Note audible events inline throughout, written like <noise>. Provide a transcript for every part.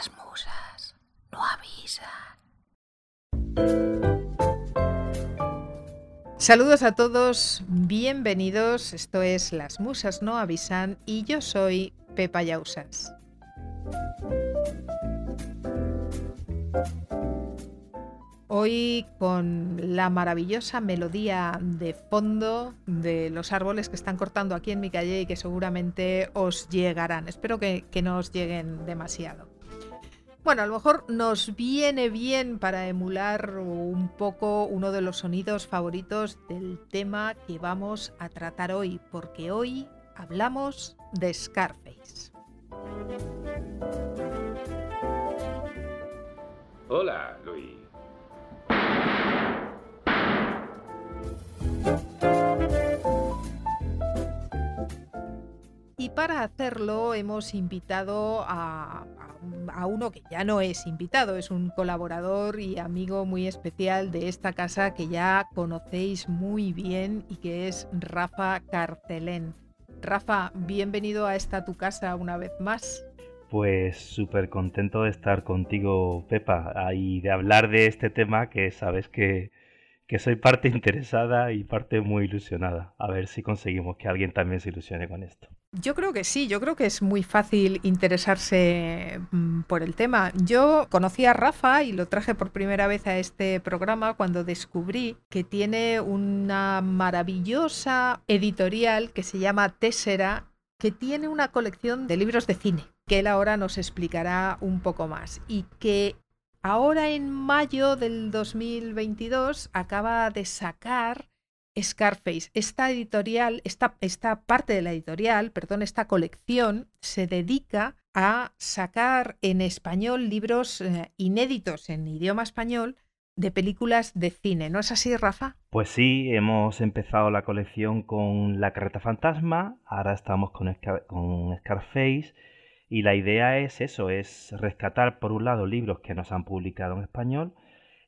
Las musas no avisan. Saludos a todos, bienvenidos. Esto es Las musas no avisan y yo soy Pepa Yausas. Hoy con la maravillosa melodía de fondo de los árboles que están cortando aquí en mi calle y que seguramente os llegarán. Espero que, que no os lleguen demasiado. Bueno, a lo mejor nos viene bien para emular un poco uno de los sonidos favoritos del tema que vamos a tratar hoy, porque hoy hablamos de Scarface. Hola, Luis. Y para hacerlo hemos invitado a, a, uno que ya no es invitado, es un colaborador y amigo muy especial de esta casa que ya conocéis muy bien y que es Rafa Carcelén. Rafa, bienvenido a esta tu casa una vez más. Pues súper contento de estar contigo, Pepa, y de hablar de este tema que sabes que, que soy parte <laughs> interesada y parte muy ilusionada. A ver si conseguimos que alguien también se ilusione con esto. Yo creo que sí, yo creo que es muy fácil interesarse mm, por el tema. Yo conocí a Rafa y lo traje por primera vez a este programa cuando descubrí que tiene una maravillosa editorial que se llama Tessera, que tiene una colección de libros de cine, que él ahora nos explicará un poco más y que ahora en mayo del 2022 acaba de sacar Scarface. Esta editorial, esta, esta parte de la editorial, perdón, esta colección se dedica a sacar en español libros eh, inéditos en idioma español de películas de cine. ¿No es así, Rafa? Pues sí, hemos empezado la colección con La Carreta Fantasma, ahora estamos con, con Scarface y la idea es eso, es rescatar por un lado libros que nos han publicado en español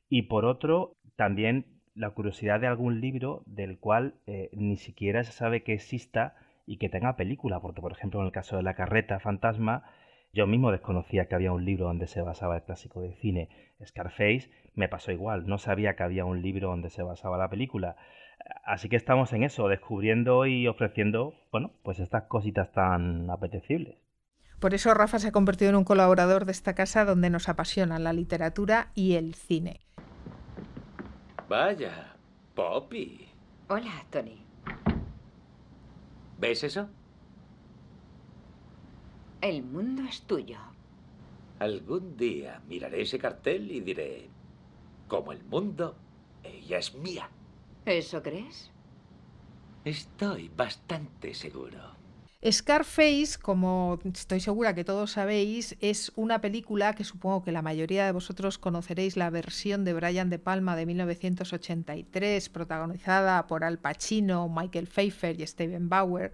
y por otro también la curiosidad de algún libro del cual eh, ni siquiera se sabe que exista y que tenga película, porque por ejemplo en el caso de la carreta fantasma, yo mismo desconocía que había un libro donde se basaba el clásico de cine. Scarface me pasó igual, no sabía que había un libro donde se basaba la película. Así que estamos en eso, descubriendo y ofreciendo, bueno, pues estas cositas tan apetecibles. Por eso Rafa se ha convertido en un colaborador de esta casa donde nos apasiona la literatura y el cine. Vaya, Poppy. Hola, Tony. ¿Ves eso? El mundo es tuyo. Algún día miraré ese cartel y diré, como el mundo, ella es mía. ¿Eso crees? Estoy bastante seguro. Scarface, como estoy segura que todos sabéis, es una película que supongo que la mayoría de vosotros conoceréis la versión de Brian De Palma de 1983, protagonizada por Al Pacino, Michael Pfeiffer y Steven Bauer,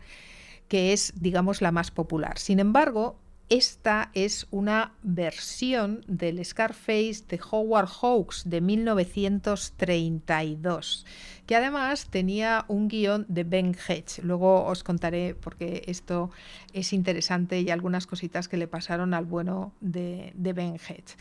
que es, digamos, la más popular. Sin embargo, esta es una versión del Scarface de Howard Hawks de 1932, que además tenía un guion de Ben Hedge. Luego os contaré porque esto es interesante y algunas cositas que le pasaron al bueno de, de Ben Hedge.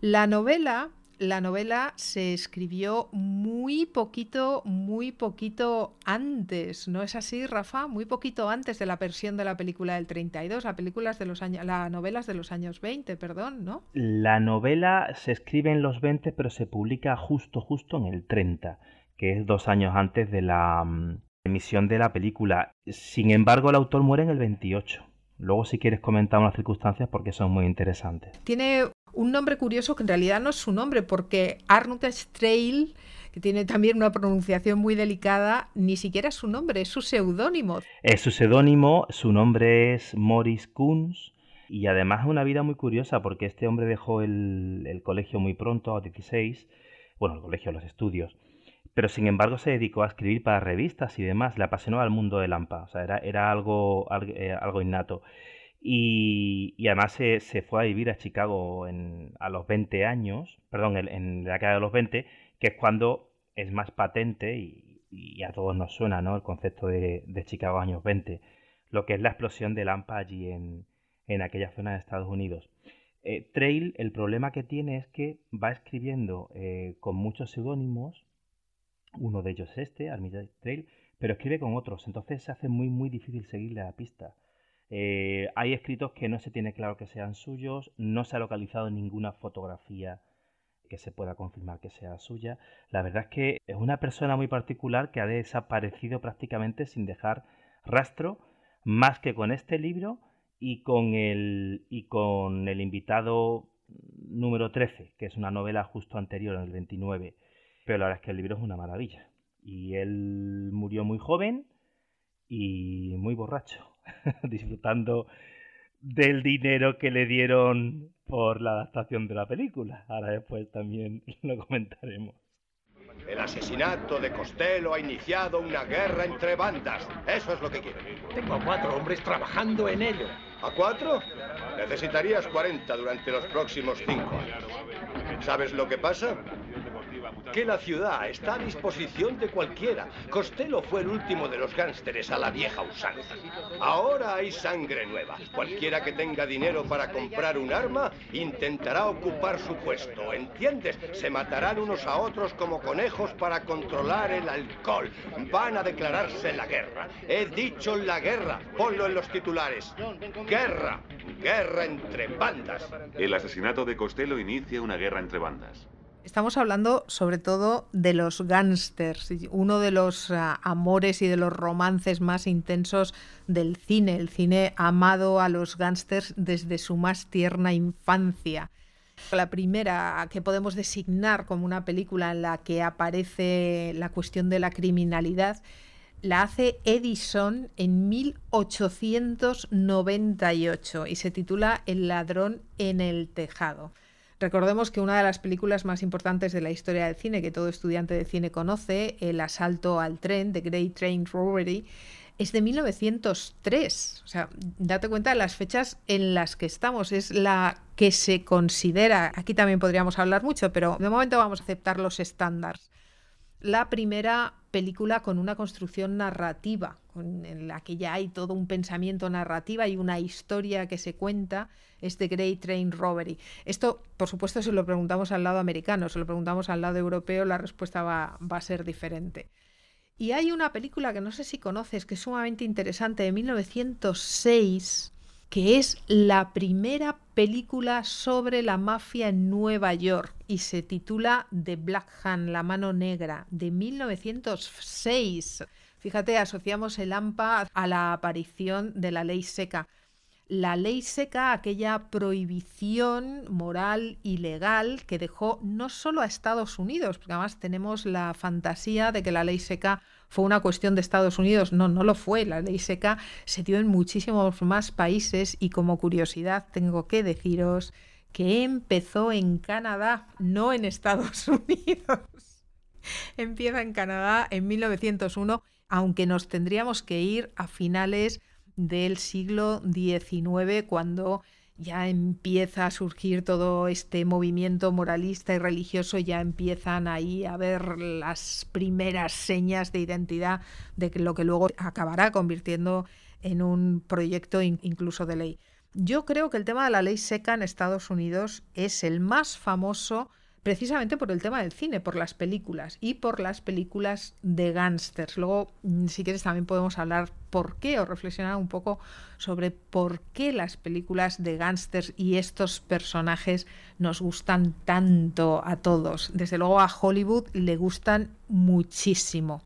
La novela la novela se escribió muy poquito, muy poquito antes, ¿no es así, Rafa? Muy poquito antes de la versión de la película del 32, la películas de los años, la novelas de los años 20, perdón, ¿no? La novela se escribe en los 20, pero se publica justo, justo en el 30, que es dos años antes de la mm, emisión de la película. Sin embargo, el autor muere en el 28. Luego, si quieres comentar unas circunstancias, porque son muy interesantes. Tiene un nombre curioso que en realidad no es su nombre, porque Arnold Strail, que tiene también una pronunciación muy delicada, ni siquiera es su nombre, es su seudónimo. Es su seudónimo, su nombre es Morris Kunz. Y además es una vida muy curiosa porque este hombre dejó el, colegio muy pronto, a 16, bueno, el colegio, los estudios, pero sin embargo se dedicó a escribir para revistas y demás, le apasionó al mundo de Lampa, o sea, era, era algo, eh, algo innato. Y, además se, fue a vivir a Chicago a los 20 años, perdón, en, la década de los 20, que es cuando es más patente y, a todos nos suena ¿no? el concepto de, Chicago años 20, lo que es la explosión de Lampa allí en, aquella zona de Estados Unidos. Eh, Trail, el problema que tiene es que va escribiendo eh, con muchos seudónimos, uno de ellos es este, Armitage Trail, pero escribe con otros, entonces se hace muy muy difícil seguirle la pista. Eh, hay escritos que no se tiene claro que sean suyos, no se ha localizado ninguna fotografía que se pueda confirmar que sea suya. La verdad es que es una persona muy particular que ha desaparecido prácticamente sin dejar rastro, más que con este libro y con el, y con el invitado número 13, que es una novela justo anterior, en el 29. Pero la verdad es que el libro es una maravilla. Y él murió muy joven y muy borracho, <laughs> disfrutando del dinero que le dieron por la adaptación de la película. Ahora después también <laughs> lo comentaremos. El asesinato de Costello ha iniciado una guerra entre bandas. Eso es lo que quiero. Tengo a cuatro hombres trabajando en ello. ¿A cuatro? Necesitarías 40 durante los próximos cinco años. ¿Sabes lo que pasa? Que la ciudad está a disposición de cualquiera. Costello fue el último de los gánsteres a la vieja usanza. Ahora hay sangre nueva. Cualquiera que tenga dinero para comprar un arma intentará ocupar su puesto. ¿Entiendes? Se matarán unos a otros como conejos para controlar el alcohol. Van a declararse la guerra. He dicho la guerra. Ponlo en los titulares. Guerra. Guerra entre bandas. El asesinato de Costello inicia una guerra entre bandas. Estamos hablando sobre todo de los gángsters, uno de los uh, amores y de los romances más intensos del cine. El cine amado a los gángsters desde su más tierna infancia. La primera que podemos designar como una película en la que aparece la cuestión de la criminalidad la hace Edison en 1898 y se titula El ladrón en el tejado. Recordemos que una de las películas más importantes de la historia del cine, que todo estudiante de cine conoce, El asalto al tren, The Great Train Robbery, es de 1903. O sea, date cuenta de las fechas en las que estamos. Es la que se considera, aquí también podríamos hablar mucho, pero de momento vamos a aceptar los estándares. La primera película con una construcción narrativa, en la que ya hay todo un pensamiento narrativa y una historia que se cuenta, es The Great Train Robbery. Esto, por supuesto, si lo preguntamos al lado americano, si lo preguntamos al lado europeo, la respuesta va, va a ser diferente. Y hay una película que no sé si conoces, que es sumamente interesante, de 1906, que es la primera película sobre la mafia en Nueva York y se titula The Black Hand, la mano negra, de 1906. Fíjate, asociamos el AMPA a la aparición de la ley seca. La ley seca, aquella prohibición moral y legal que dejó no solo a Estados Unidos, porque además tenemos la fantasía de que la ley seca fue una cuestión de Estados Unidos. No, no lo fue. La ley seca se dio en muchísimos más países y como curiosidad tengo que deciros que empezó en Canadá, no en Estados <laughs> Unidos. Empieza en Canadá en 1901, aunque nos tendríamos que ir a finales del siglo XIX, cuando ya empieza a surgir todo este movimiento moralista y religioso, ya empiezan ahí a ver las primeras señas de identidad de lo que luego acabará convirtiendo en un proyecto incluso de ley. Yo creo que el tema de la ley seca en Estados Unidos es el más famoso precisamente por el tema del cine, por las películas y por las películas de gángsters. Luego, mm, si quieres, también podemos hablar por qué o reflexionar un poco sobre por qué las películas de gángsters y estos personajes nos gustan tanto a todos. Desde luego a Hollywood le gustan muchísimo.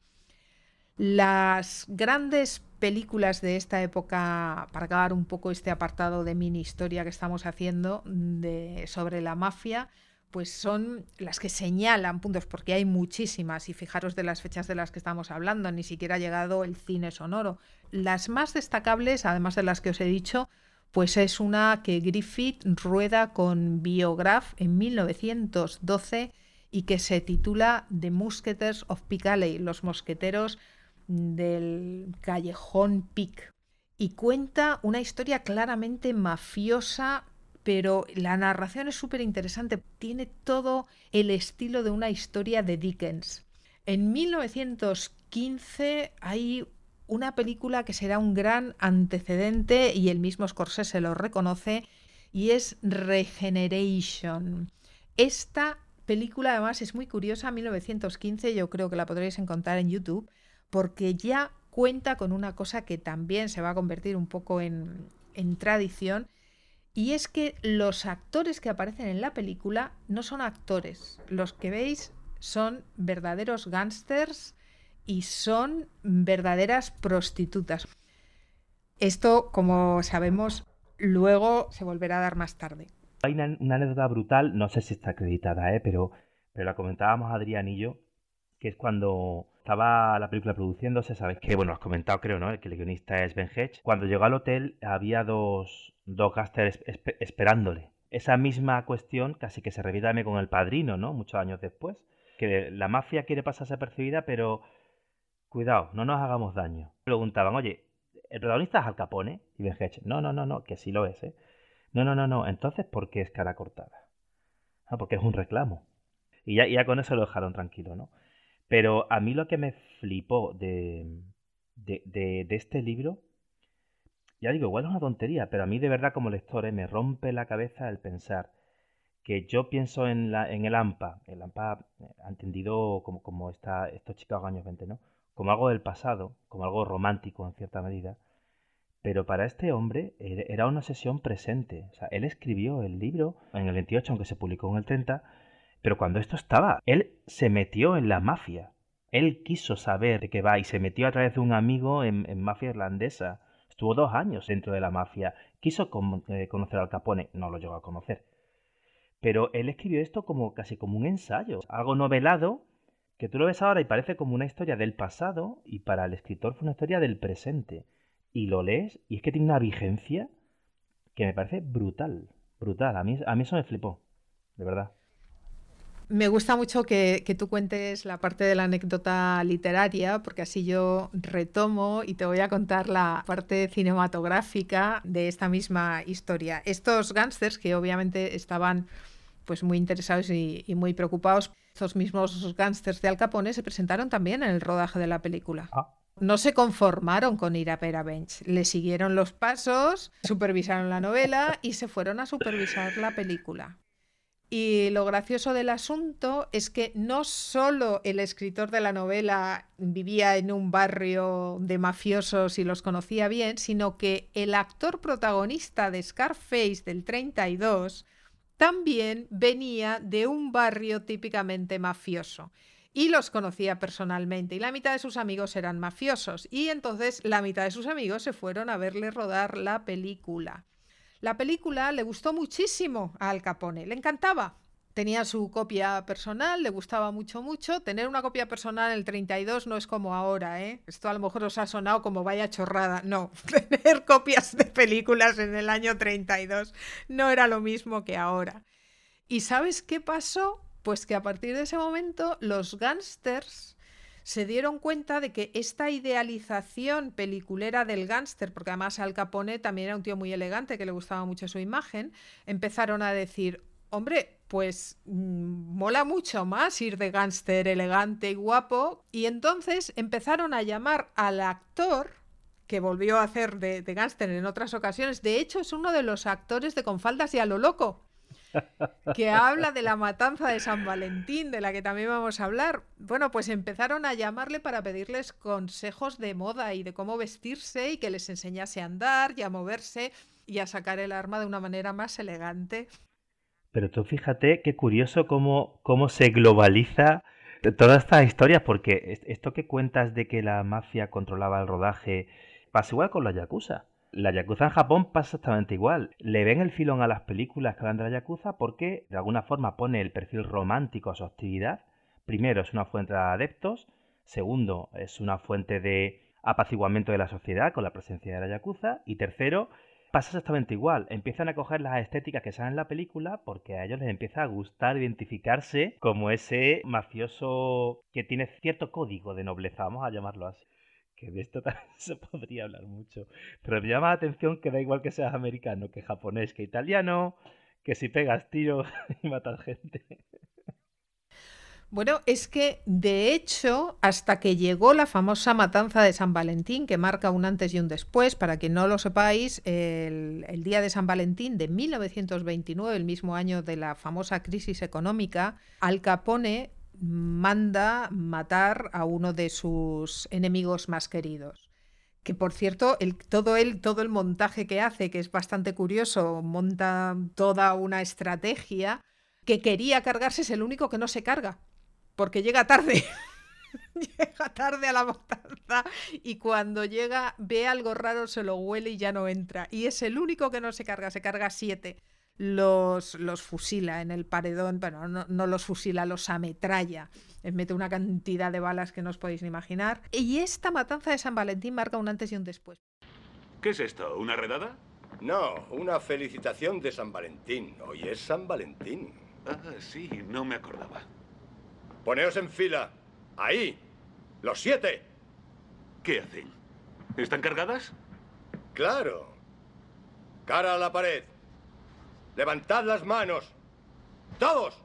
Las grandes películas de esta época, para acabar un poco este apartado de mini historia que estamos haciendo de, sobre la mafia, pues son las que señalan puntos, porque hay muchísimas, y fijaros de las fechas de las que estamos hablando, ni siquiera ha llegado el cine sonoro. Las más destacables, además de las que os he dicho, pues es una que Griffith rueda con Biograph en 1912 y que se titula The Musketeers of Piccadilly, los mosqueteros del callejón Pic. Y cuenta una historia claramente mafiosa pero la narración es súper interesante, tiene todo el estilo de una historia de Dickens. En 1915 hay una película que será un gran antecedente y el mismo Scorsese lo reconoce, y es Regeneration. Esta película además es muy curiosa, 1915, yo creo que la podréis encontrar en YouTube, porque ya cuenta con una cosa que también se va a convertir un poco en, en tradición, y es que los actores que aparecen en la película no son actores. Los que veis son verdaderos gángsters y son verdaderas prostitutas. Esto, como sabemos, luego se volverá a dar más tarde. Hay una, anécdota brutal, no sé si está acreditada, ¿eh? pero, pero la comentábamos Adrián y yo, que es cuando estaba la película produciéndose, sabes que, bueno, has comentado creo, ¿no? Que el guionista es Ben Hedge. Cuando llegó al hotel había dos, dos esperándole. Esa misma cuestión casi que se repite con el padrino, ¿no? Muchos años después. Que la mafia quiere pasarse apercibida, pero cuidado, no nos hagamos daño. Preguntaban, oye, ¿el protagonista es Al Capone? Y Ben Hedge, no, no, no, no, que sí lo es, ¿eh? No, no, no, no, entonces ¿por qué es cara cortada? Ah, porque es un reclamo. Y ya, ya con eso lo dejaron tranquilo, ¿no? Pero a mí lo que me flipó de, de, este libro, ya digo, igual es una tontería, pero a mí de verdad como lector eh, me rompe la cabeza el pensar que yo pienso en, la, en el AMPA, el AMPA eh, ha entendido como, como está, estos Chicago años 20, ¿no? Como algo del pasado, como algo romántico en cierta medida. Pero para este hombre era una sesión presente. O sea, él escribió el libro en el 28, aunque se publicó en el 30, pero cuando esto estaba, él se metió en la mafia. Él quiso saber de qué va y se metió a través de un amigo en, mafia irlandesa. Estuvo dos años dentro de la mafia. Quiso eh, conocer al Capone. No lo llegó a conocer. Pero él escribió esto como casi como un ensayo. Algo novelado que tú lo ves ahora y parece como una historia del pasado y para el escritor fue una historia del presente. Y lo lees y es que tiene una vigencia que me parece brutal. Brutal. A mí, a mí eso me flipó. De verdad. Me gusta mucho que, tú cuentes la parte de la anécdota literaria, porque así yo retomo y te voy a contar la parte cinematográfica de esta misma historia. Estos gángsters que obviamente estaban pues muy interesados y, muy preocupados, estos mismos gángsters de Al Capone se presentaron también en el rodaje de la película. Ah. No se conformaron con ir a Pera Bench, le siguieron los pasos, supervisaron la novela y se fueron a supervisar la película. Y lo gracioso del asunto es que no solo el escritor de la novela vivía en un barrio de mafiosos y los conocía bien, sino que el actor protagonista de Scarface del 32 también venía de un barrio típicamente mafioso y los conocía personalmente y la mitad de sus amigos eran mafiosos y entonces la mitad de sus amigos se fueron a verle rodar la película. La película le gustó muchísimo a Al Capone, le encantaba. Tenía su copia personal, le gustaba mucho, mucho. Tener una copia personal en el 32 no es como ahora, ¿eh? Esto a lo mejor os ha sonado como vaya chorrada. No, <laughs> tener copias de películas en el año 32 no era lo mismo que ahora. ¿Y sabes qué pasó? Pues que a partir de ese momento los gángsters se dieron cuenta de que esta idealización peliculera del gángster, porque además Al Capone también era un tío muy elegante, que le gustaba mucho su imagen, empezaron a decir, hombre, pues mm, mola mucho más ir de gángster elegante y guapo, y entonces empezaron a llamar al actor que volvió a hacer de, de gángster en otras ocasiones. De hecho, es uno de los actores de Con faldas y a lo loco que habla de la matanza de San Valentín, de la que también vamos a hablar. Bueno, pues empezaron a llamarle para pedirles consejos de moda y de cómo vestirse y que les enseñase a andar y a moverse y a sacar el arma de una manera más elegante. Pero tú fíjate qué curioso cómo, cómo se globaliza toda esta historia, porque esto que cuentas de que la mafia controlaba el rodaje pasa igual con la Yakuza. La Yakuza en Japón pasa exactamente igual. Le ven el filón a las películas que hablan de la Yakuza porque de alguna forma pone el perfil romántico a su actividad. Primero, es una fuente de adeptos. Segundo, es una fuente de apaciguamiento de la sociedad con la presencia de la Yakuza. Y tercero, pasa exactamente igual. Empiezan a coger las estéticas que salen en la película porque a ellos les empieza a gustar identificarse como ese mafioso que tiene cierto código de nobleza, vamos a llamarlo así que de esto <laughs> también se podría hablar mucho. Pero me llama la atención que da igual que seas americano, que japonés, que italiano, que si pegas tiro <laughs> y matas gente. Bueno, es que de hecho, hasta que llegó la famosa matanza de San Valentín, que marca un antes y un después, para que no lo sepáis, el, el, día de San Valentín de 1929, el mismo año de la famosa crisis económica, Al Capone manda matar a uno de sus enemigos más queridos. Que por cierto, el, todo, el, todo el montaje que hace, que es bastante curioso, monta toda una estrategia que quería cargarse, es el único que no se carga porque llega tarde. <laughs> llega tarde a la matanza y cuando llega ve algo raro, se lo huele y ya no entra. Y es el único que no se carga, se carga siete. Los, los fusila en el paredón, bueno, no, no los fusila, los ametralla. Les mete una cantidad de balas que no os podéis ni imaginar. Y esta matanza de San Valentín marca un antes y un después. ¿Qué es esto? ¿Una redada? No, una felicitación de San Valentín. Hoy es San Valentín. Ah, sí, no me acordaba. Poneos en fila. Ahí. Los siete. ¿Qué hacen? ¿Están cargadas? Claro. Cara a la pared. Levantad las manos. Todos.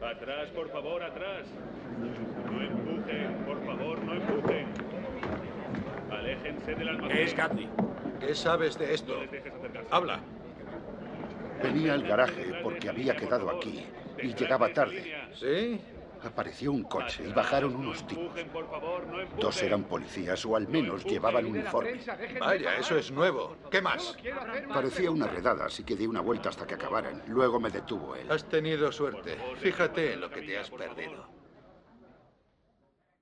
Atrás, por favor, atrás. No empujen, por favor, no empujen. Aléjense del almacén. ¿Qué es? ¿Qué sabes de esto? No les dejes acercarse. Habla. Venía al garaje porque había quedado aquí y llegaba tarde. ¿Sí? Apareció un coche y bajaron unos tipos. Dos eran policías o al menos llevaban uniforme. Vaya, eso es nuevo. ¿Qué más? Parecía una redada, así que di una vuelta hasta que acabaran. Luego me detuvo él. Has tenido suerte. Fíjate en lo que te has perdido.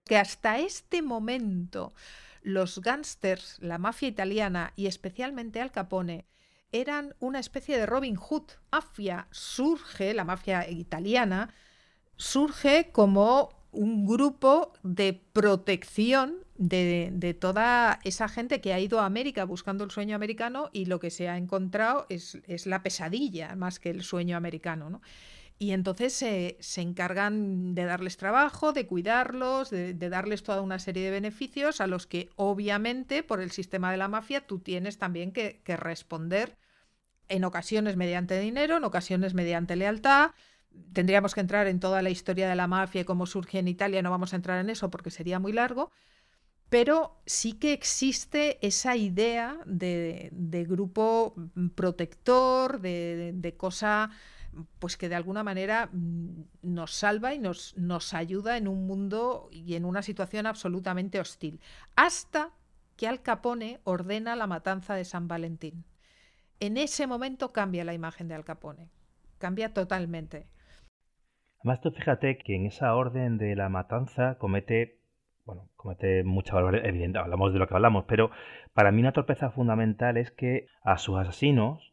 Que hasta este momento los gángsters, la mafia italiana y especialmente Al Capone, eran una especie de Robin Hood. Mafia surge, la mafia italiana, surge como un grupo de protección de, de, toda esa gente que ha ido a América buscando el sueño americano y lo que se ha encontrado es, es la pesadilla más que el sueño americano. ¿no? Y entonces se, se, encargan de darles trabajo, de cuidarlos, de, darles toda una serie de beneficios a los que obviamente por el sistema de la mafia tú tienes también que, que responder en ocasiones mediante dinero, en ocasiones mediante lealtad. Tendríamos que entrar en toda la historia de la mafia y cómo surge en Italia, no vamos a entrar en eso porque sería muy largo, pero sí que existe esa idea de, de grupo protector, de, de cosa pues que de alguna manera nos salva y nos, nos ayuda en un mundo y en una situación absolutamente hostil. Hasta que Al Capone ordena la matanza de San Valentín. En ese momento cambia la imagen de Al Capone. Cambia totalmente. Además, tú fíjate que en esa orden de la matanza comete, bueno, comete mucha barbaridad, evidente, hablamos de lo que hablamos, pero para mí una torpeza fundamental es que a sus asesinos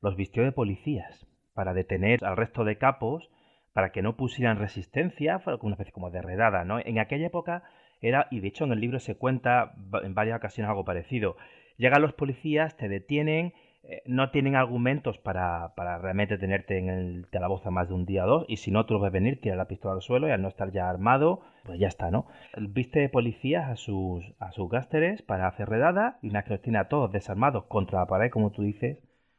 los vistió de policías para detener al resto de capos, para que no pusieran resistencia, fue una especie como de redada, ¿no? En aquella época era, y de hecho en el libro se cuenta en varias ocasiones algo parecido, llegan los policías, te detienen, eh, no tienen argumentos para, para, realmente tenerte en el calabozo más de un día o dos, y si no, tú lo ves venir, tira la pistola al suelo y al no estar ya armado, pues ya está, ¿no? Viste policías a sus, a sus gásteres para hacer redada, y una que los tiene a todos desarmados contra la pared, como tú dices,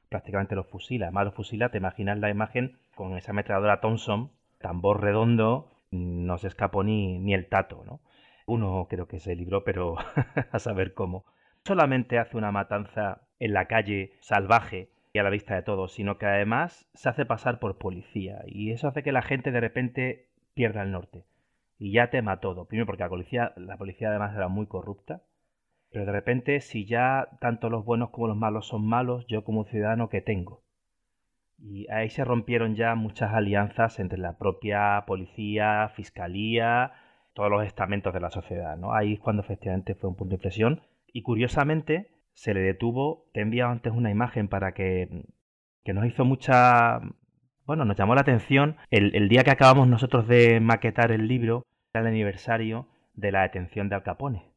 prácticamente los fusila. Además, los fusila, te imaginas la imagen con esa ametralladora Thompson, tambor redondo, no se escapó ni, ni el tato, ¿no? Uno creo que se libró, pero <laughs> a saber cómo. Solamente hace una matanza en la calle salvaje y a la vista de todos, sino que además se hace pasar por policía. Y eso hace que la gente de repente pierda el norte. Y ya tema todo. Primero porque la policía, la policía además era muy corrupta. Pero de repente, si ya tanto los buenos como los malos son malos, yo como ciudadano, ¿qué tengo? Y ahí se rompieron ya muchas alianzas entre la propia policía, fiscalía, todos los estamentos de la sociedad, ¿no? Ahí es cuando efectivamente fue un punto de inflexión. Y curiosamente, se le detuvo, te he enviado antes una imagen para que, que nos hizo mucha... Bueno, nos llamó la atención el, día que acabamos nosotros de maquetar el libro, era el aniversario de la detención de Al Capone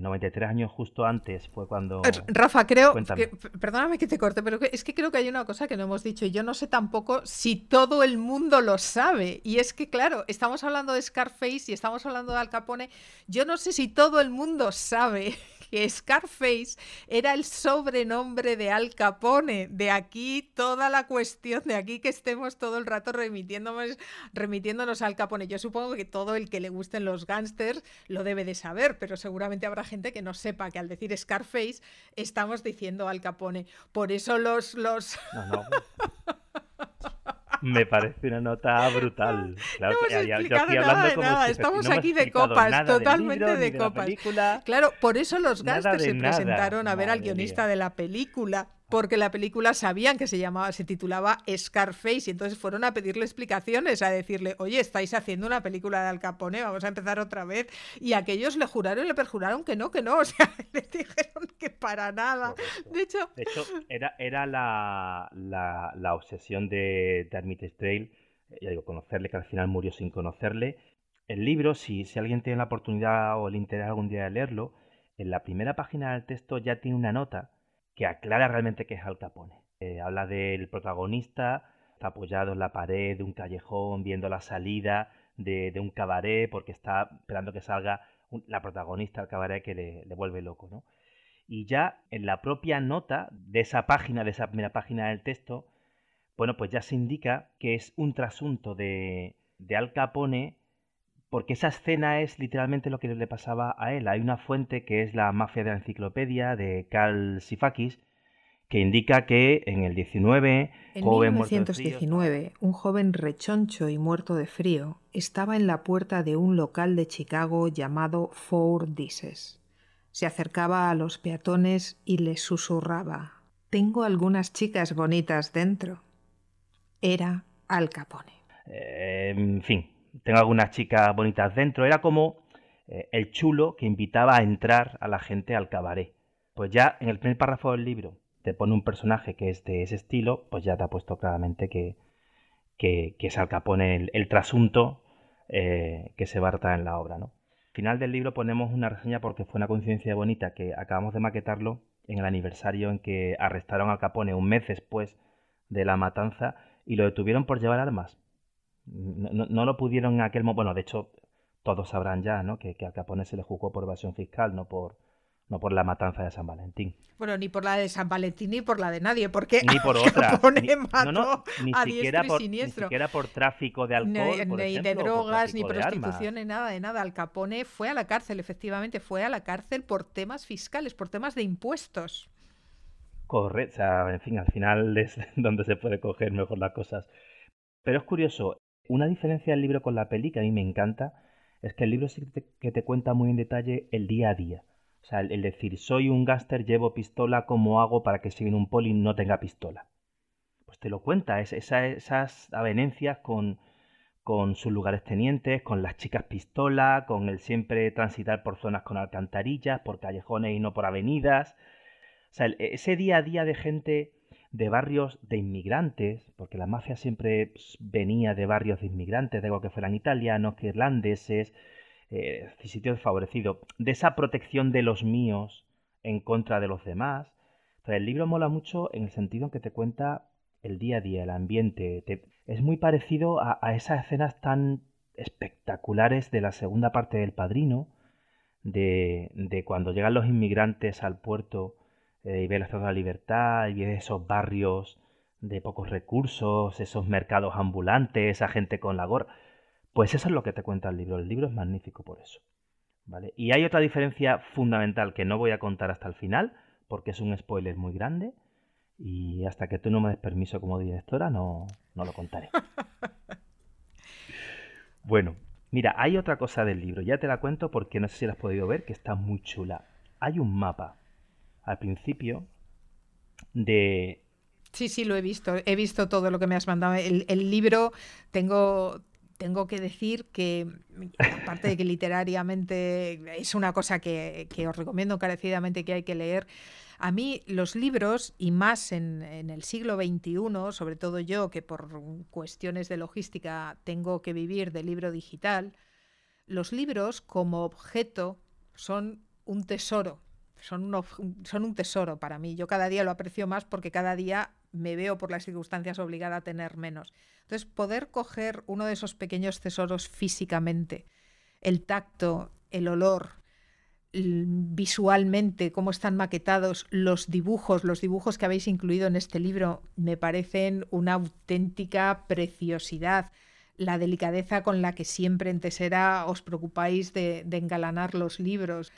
93 eh, años justo antes fue cuando... Rafa, creo, que, perdóname que te corte, pero es que creo que hay una cosa que no hemos dicho y yo no sé tampoco si todo el mundo lo sabe. Y es que, claro, estamos hablando de Scarface y estamos hablando de Al Capone. Yo no sé si todo el mundo sabe que Scarface era el sobrenombre de Al Capone. De aquí toda la cuestión, de aquí que estemos todo el rato remitiéndonos, remitiéndonos a Al Capone. Yo supongo que todo el que le gusten los gángsters lo debe de saber, pero seguramente habrá gente que no sepa que al decir Scarface estamos diciendo Al Capone. Por eso los... los... No, no. <laughs> Me parece una nota brutal. no hemos explicado nada de nada. Estamos aquí de copas, totalmente de copas. Claro, por eso los gastos se presentaron a ver al guionista de la película porque la película sabían que se llamaba, se titulaba Scarface y entonces fueron a pedirle explicaciones, a decirle, oye, estáis haciendo una película de Al Capone, vamos a empezar otra vez. Y aquellos le juraron y le perjuraron que no, que no, <laughs> o sea, le dijeron que para nada. De hecho, de hecho era, era la, la, obsesión de, de Trail, eh, ya digo, conocerle, que al final murió sin conocerle. El libro, si, si alguien tiene la oportunidad o le interesa algún día de leerlo, en la primera página del texto ya tiene una nota que aclara realmente qué es Al Capone. Eh, habla del protagonista, apoyado en la pared de un callejón, viendo la salida de, un cabaret, porque está esperando que salga la protagonista del cabaret que le, vuelve loco, ¿no? Y ya en la propia nota de esa página, de esa primera página del texto, bueno, pues ya se indica que es un trasunto de, de Al Capone, porque esa escena es literalmente lo que le pasaba a él. Hay una fuente que es la mafia de la enciclopedia de Carl Sifakis, que indica que en el 19, en 1919, un joven rechoncho y muerto de frío estaba en la puerta de un local de Chicago llamado Four Dishes. Se acercaba a los peatones y les susurraba: Tengo algunas chicas bonitas dentro. Era Al Capone. Eh, en fin, tengo algunas chicas bonitas dentro. Era como eh, el chulo que invitaba a entrar a la gente al cabaret. Pues ya en el primer párrafo del libro te pone un personaje que es de ese estilo, pues ya te ha puesto claramente que, que, es Al Capone el, trasunto eh, que se barta en la obra. ¿no? Al final del libro ponemos una reseña porque fue una coincidencia bonita que acabamos de maquetarlo en el aniversario en que arrestaron a Capone un mes después de la matanza y lo detuvieron por llevar armas. No, lo pudieron en aquel momento. Bueno, de hecho, todos sabrán ya, ¿no? Que, que a Capone se le juzgó por evasión fiscal, no por, no por la matanza de San Valentín. Bueno, ni por la de San Valentín ni por la de nadie, porque ni por otra. Ni, siquiera por, ni siquiera por tráfico de alcohol, ni, de drogas, ni prostitución, ni nada de nada. Al Capone fue a la cárcel, efectivamente, fue a la cárcel por temas fiscales, por temas de impuestos. Correcto, o sea, en fin, al final es <laughs> donde se puede coger mejor las cosas. Pero es curioso, una diferencia del libro con la peli que a mí me encanta es que el libro sí que te cuenta muy en detalle el día a día. O sea, el, decir, soy un gáster, llevo pistola, ¿cómo hago para que si viene un poli no tenga pistola? Pues te lo cuenta, es, esas avenencias con, con sus lugares tenientes, con las chicas pistola, con el siempre transitar por zonas con alcantarillas, por callejones y no por avenidas. O sea, ese día a día de gente de barrios de inmigrantes, porque la mafia siempre venía de barrios de inmigrantes, de algo que fueran italianos, que irlandeses, eh, sitios desfavorecidos, de esa protección de los míos en contra de los demás. el libro mola mucho en el sentido en que te cuenta el día a día, el ambiente. es muy parecido a, esas escenas tan espectaculares de la segunda parte del Padrino, de, de cuando llegan los inmigrantes al puerto eh, y ve la Estatua de la Libertad, y ve esos barrios de pocos recursos, esos mercados ambulantes, esa gente con la gorra. Pues eso es lo que te cuenta el libro. El libro es magnífico por eso. ¿vale? Y hay otra diferencia fundamental que no voy a contar hasta el final, porque es un spoiler muy grande. Y hasta que tú no me des permiso como directora, no, no lo contaré. <laughs> bueno, mira, hay otra cosa del libro. Ya te la cuento porque no sé si la has podido ver, que está muy chula. Hay un mapa al principio de... Sí, sí, lo he visto. He visto todo lo que me has mandado. El, libro, tengo, tengo que decir que, aparte de que literariamente es una cosa que, os recomiendo encarecidamente que hay que leer, a mí los libros, y más en, en, el siglo XXI, sobre todo yo que por cuestiones de logística tengo que vivir de libro digital, los libros como objeto son un tesoro. Son un, son un tesoro para mí. Yo cada día lo aprecio más porque cada día me veo por las circunstancias obligada a tener menos. Entonces, poder coger uno de esos pequeños tesoros físicamente, el tacto, el olor, visualmente, cómo están maquetados los dibujos, los dibujos que habéis incluido en este libro, me parecen una auténtica preciosidad. La delicadeza con la que siempre en Tesera os preocupáis de, de engalanar los libros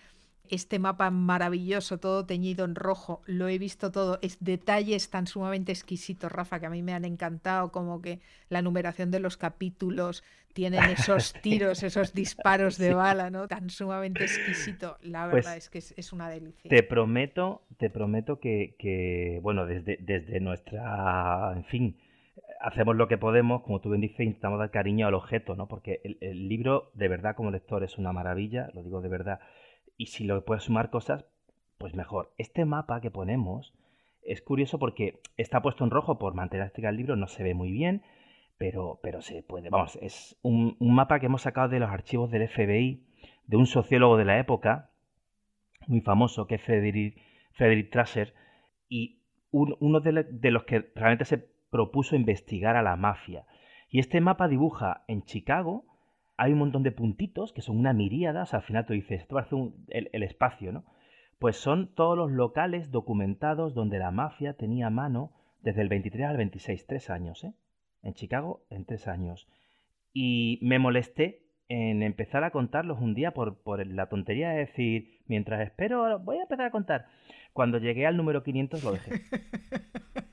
este mapa maravilloso, todo teñido en rojo, lo he visto todo, es detalles tan sumamente exquisitos, Rafa, que a mí me han encantado, como que la numeración de los capítulos tienen esos <laughs> tiros, esos disparos de bala, ¿no? Tan sumamente exquisito. La pues verdad es que es, una delicia. Te prometo, te prometo que, bueno, desde, desde nuestra, en fin, hacemos lo que podemos, como tú bien dices, intentamos dar cariño al objeto, ¿no? Porque el, el libro, de verdad, como lector, es una maravilla, lo digo de verdad y si lo puedes sumar cosas, pues mejor. Este mapa que ponemos es curioso porque está puesto en rojo por mantener el libro, no se ve muy bien, pero, pero se puede. Vamos, es un, mapa que hemos sacado de los archivos del FBI, de un sociólogo de la época, muy famoso, que es Frederick, Frederick y uno de los que realmente se propuso investigar a la mafia. Y este mapa dibuja en Chicago hay un montón de puntitos que son una miríada, o al final tú dices, esto parece el, espacio, ¿no? Pues son todos los locales documentados donde la mafia tenía mano desde el 23 al 26, tres años, ¿eh? En Chicago, en tres años. Y me molesté en empezar a contarlos un día por, por la tontería de decir, mientras espero, voy a empezar a contar. Cuando llegué al número 500 lo dejé. <laughs>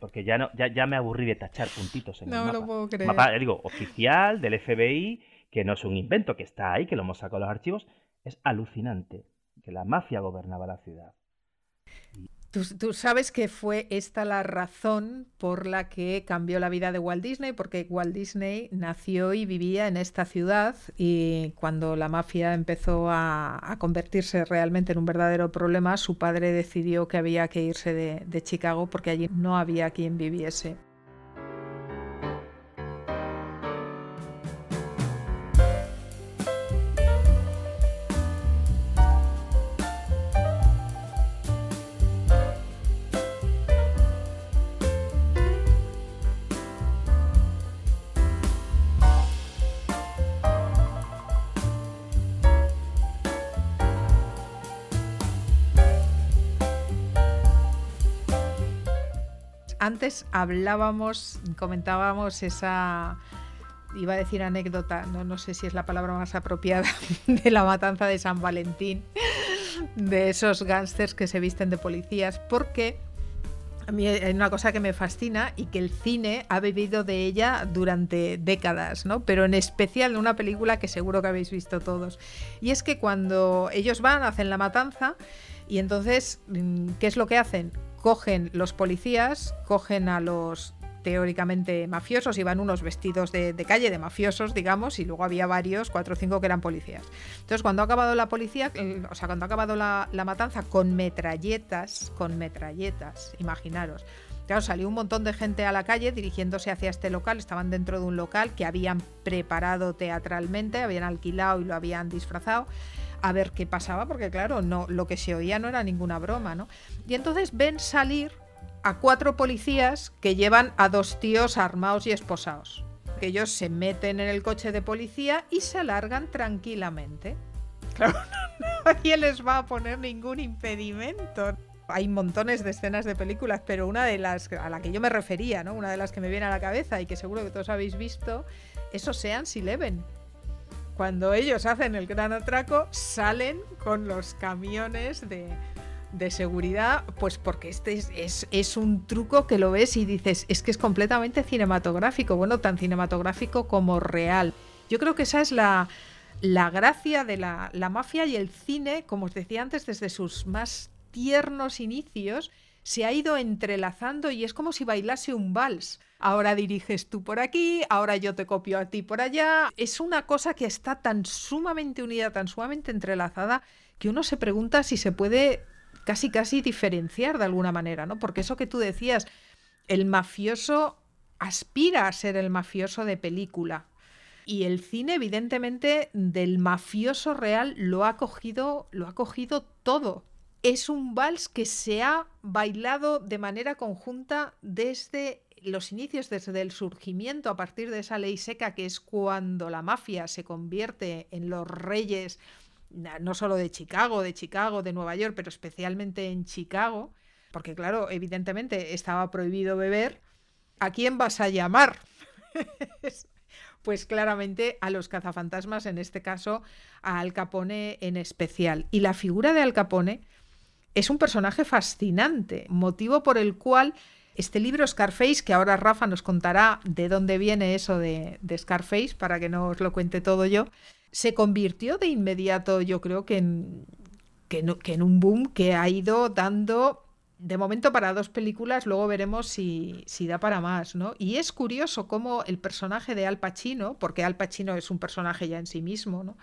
porque ya no ya, ya me aburrí de tachar puntitos en no el mapa. No lo puedo creer. Mapa, digo, oficial del FBI, que no es un invento, que está ahí, que lo hemos sacado de los archivos. Es alucinante que la mafia gobernaba la ciudad. Tú, sabes que fue esta la razón por la que cambió la vida de Walt Disney, porque Walt Disney nació y vivía en esta ciudad y cuando la mafia empezó a, convertirse realmente en un verdadero problema, su padre decidió que había que irse de Chicago porque allí no había quien viviese. Antes hablábamos, comentábamos esa, iba a decir anécdota, no, no sé si es la palabra más apropiada, <laughs> de la matanza de San Valentín, de esos gángsters que se visten de policías, porque a mí hay una cosa que me fascina y que el cine ha vivido de ella durante décadas, ¿no? Pero en especial de una película que seguro que habéis visto todos. Y es que cuando ellos van, hacen la matanza, y entonces, mm, ¿qué es lo que hacen? Cogen los policías, cogen a los teóricamente mafiosos, iban unos vestidos de, calle de mafiosos, digamos, y luego había varios, cuatro o cinco que eran policías. Entonces, cuando ha acabado la policía, o sea, cuando ha acabado la, matanza con metralletas, con metralletas, imaginaros. Claro, salió un montón de gente a la calle dirigiéndose hacia este local, estaban dentro de un local que habían preparado teatralmente, habían alquilado y lo habían disfrazado a ver qué pasaba, porque claro, no, lo que se oía no era ninguna broma, ¿no? Y entonces ven salir a cuatro policías que llevan a dos tíos armados y esposados. Que ellos se meten en el coche de policía y se alargan tranquilamente. Claro, <laughs> nadie les va a poner ningún impedimento. Hay montones de escenas de películas, pero una de las a la que yo me refería, ¿no? Una de las que me viene a la cabeza y que seguro que todos habéis visto, es Ocean's Eleven cuando ellos hacen el gran atraco, salen con los camiones de, seguridad, pues porque este es, es, un truco que lo ves y dices, es que es completamente cinematográfico, bueno, tan cinematográfico como real. Yo creo que esa es la, la gracia de la, la mafia y el cine, como os decía antes, desde sus más tiernos inicios, se ha ido entrelazando y es como si bailase un vals ahora diriges tú por aquí, ahora yo te copio a ti por allá. Es una cosa que está tan sumamente unida, tan sumamente entrelazada, que uno se pregunta si se puede casi casi diferenciar de alguna manera, ¿no? Porque eso que tú decías, el mafioso aspira a ser el mafioso de película. y el cine, evidentemente, del mafioso real lo ha cogido, lo ha cogido todo. Es un vals que se ha bailado de manera conjunta desde los inicios, desde el surgimiento a partir de esa ley seca, que es cuando la mafia se convierte en los reyes, no solo de Chicago, de Chicago, de Nueva York, pero especialmente en Chicago, porque claro, evidentemente estaba prohibido beber. ¿A quién vas a llamar? <laughs> pues claramente a los cazafantasmas, en este caso a Al Capone en especial. Y la figura de Al Capone es un personaje fascinante, motivo por el cual este libro Scarface, que ahora Rafa nos contará de dónde viene eso de, Scarface, para que no os lo cuente todo yo, se convirtió de inmediato, yo creo que en, que en un boom que ha ido dando de momento para dos películas, luego veremos si, si, da para más, ¿no? Y es curioso cómo el personaje de Al Pacino, porque Al Pacino es un personaje ya en sí mismo, ¿no?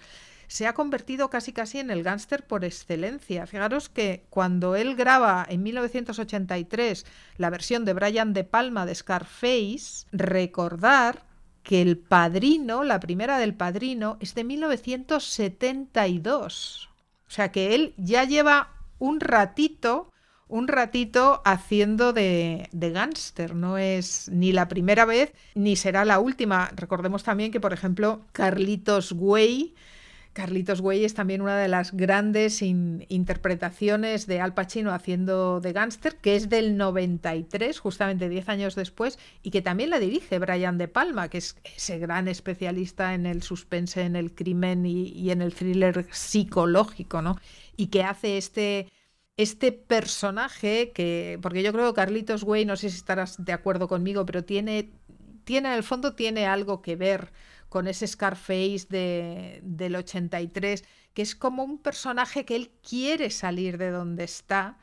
Se ha convertido casi casi en el gángster por excelencia. Fijaros que cuando él graba en 1983 la versión de Brian De Palma de Scarface, recordar que El Padrino, la primera del Padrino, es de 1972. O sea que él ya lleva un ratito un ratito haciendo de, de gángster. No es ni la primera vez ni será la última. Recordemos también que, por ejemplo, Carlitos Güey. Carlitos Güey es también una de las grandes interpretaciones de Al Pacino haciendo de gángster, que es del 93, justamente 10 años después, y que también la dirige Brian De Palma, que es ese gran especialista en el suspense, en el crimen y, en el thriller psicológico, ¿no? Y que hace este, este personaje que, porque yo creo que Carlitos Way, no sé si estarás de acuerdo conmigo, pero tiene, tiene en el fondo tiene algo que ver con ese Scarface de, del 83, que es como un personaje que él quiere salir de donde está,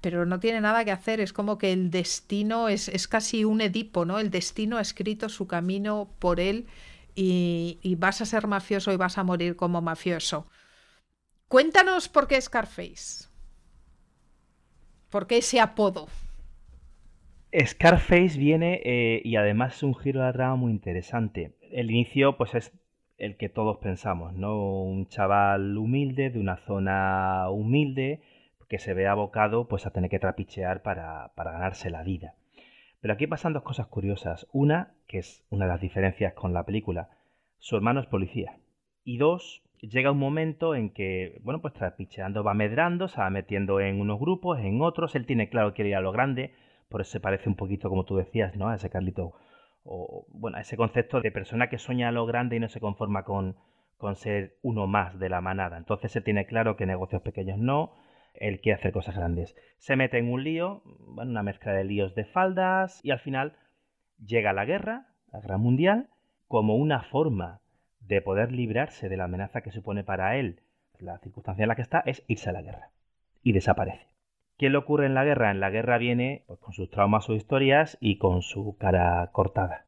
pero no tiene nada que hacer, es como que el destino es, es casi un Edipo, ¿no? El destino ha escrito su camino por él y, y vas a ser mafioso y vas a morir como mafioso. Cuéntanos por qué Scarface. ¿Por qué ese apodo? Scarface viene eh, y además es un giro de la trama muy interesante. El inicio, pues es el que todos pensamos, ¿no? Un chaval humilde, de una zona humilde, que se ve abocado pues a tener que trapichear para, para ganarse la vida. Pero aquí pasan dos cosas curiosas. Una, que es una de las diferencias con la película, su hermano es policía. Y dos, llega un momento en que, bueno, pues trapicheando va medrando, se va metiendo en unos grupos, en otros, él tiene claro que quiere ir a lo grande, por eso se parece un poquito, como tú decías, ¿no? A ese Carlito, o, bueno, a ese concepto de persona que sueña a lo grande y no se conforma con, con ser uno más de la manada. Entonces se tiene claro que negocios pequeños no, él quiere hacer cosas grandes. Se mete en un lío, bueno, una mezcla de líos de faldas, y al final llega la guerra, la guerra mundial, como una forma de poder librarse de la amenaza que supone para él la circunstancia en la que está, es irse a la guerra. Y desaparece. ¿Qué le ocurre en la guerra? En la guerra viene pues, con sus traumas o historias y con su cara cortada.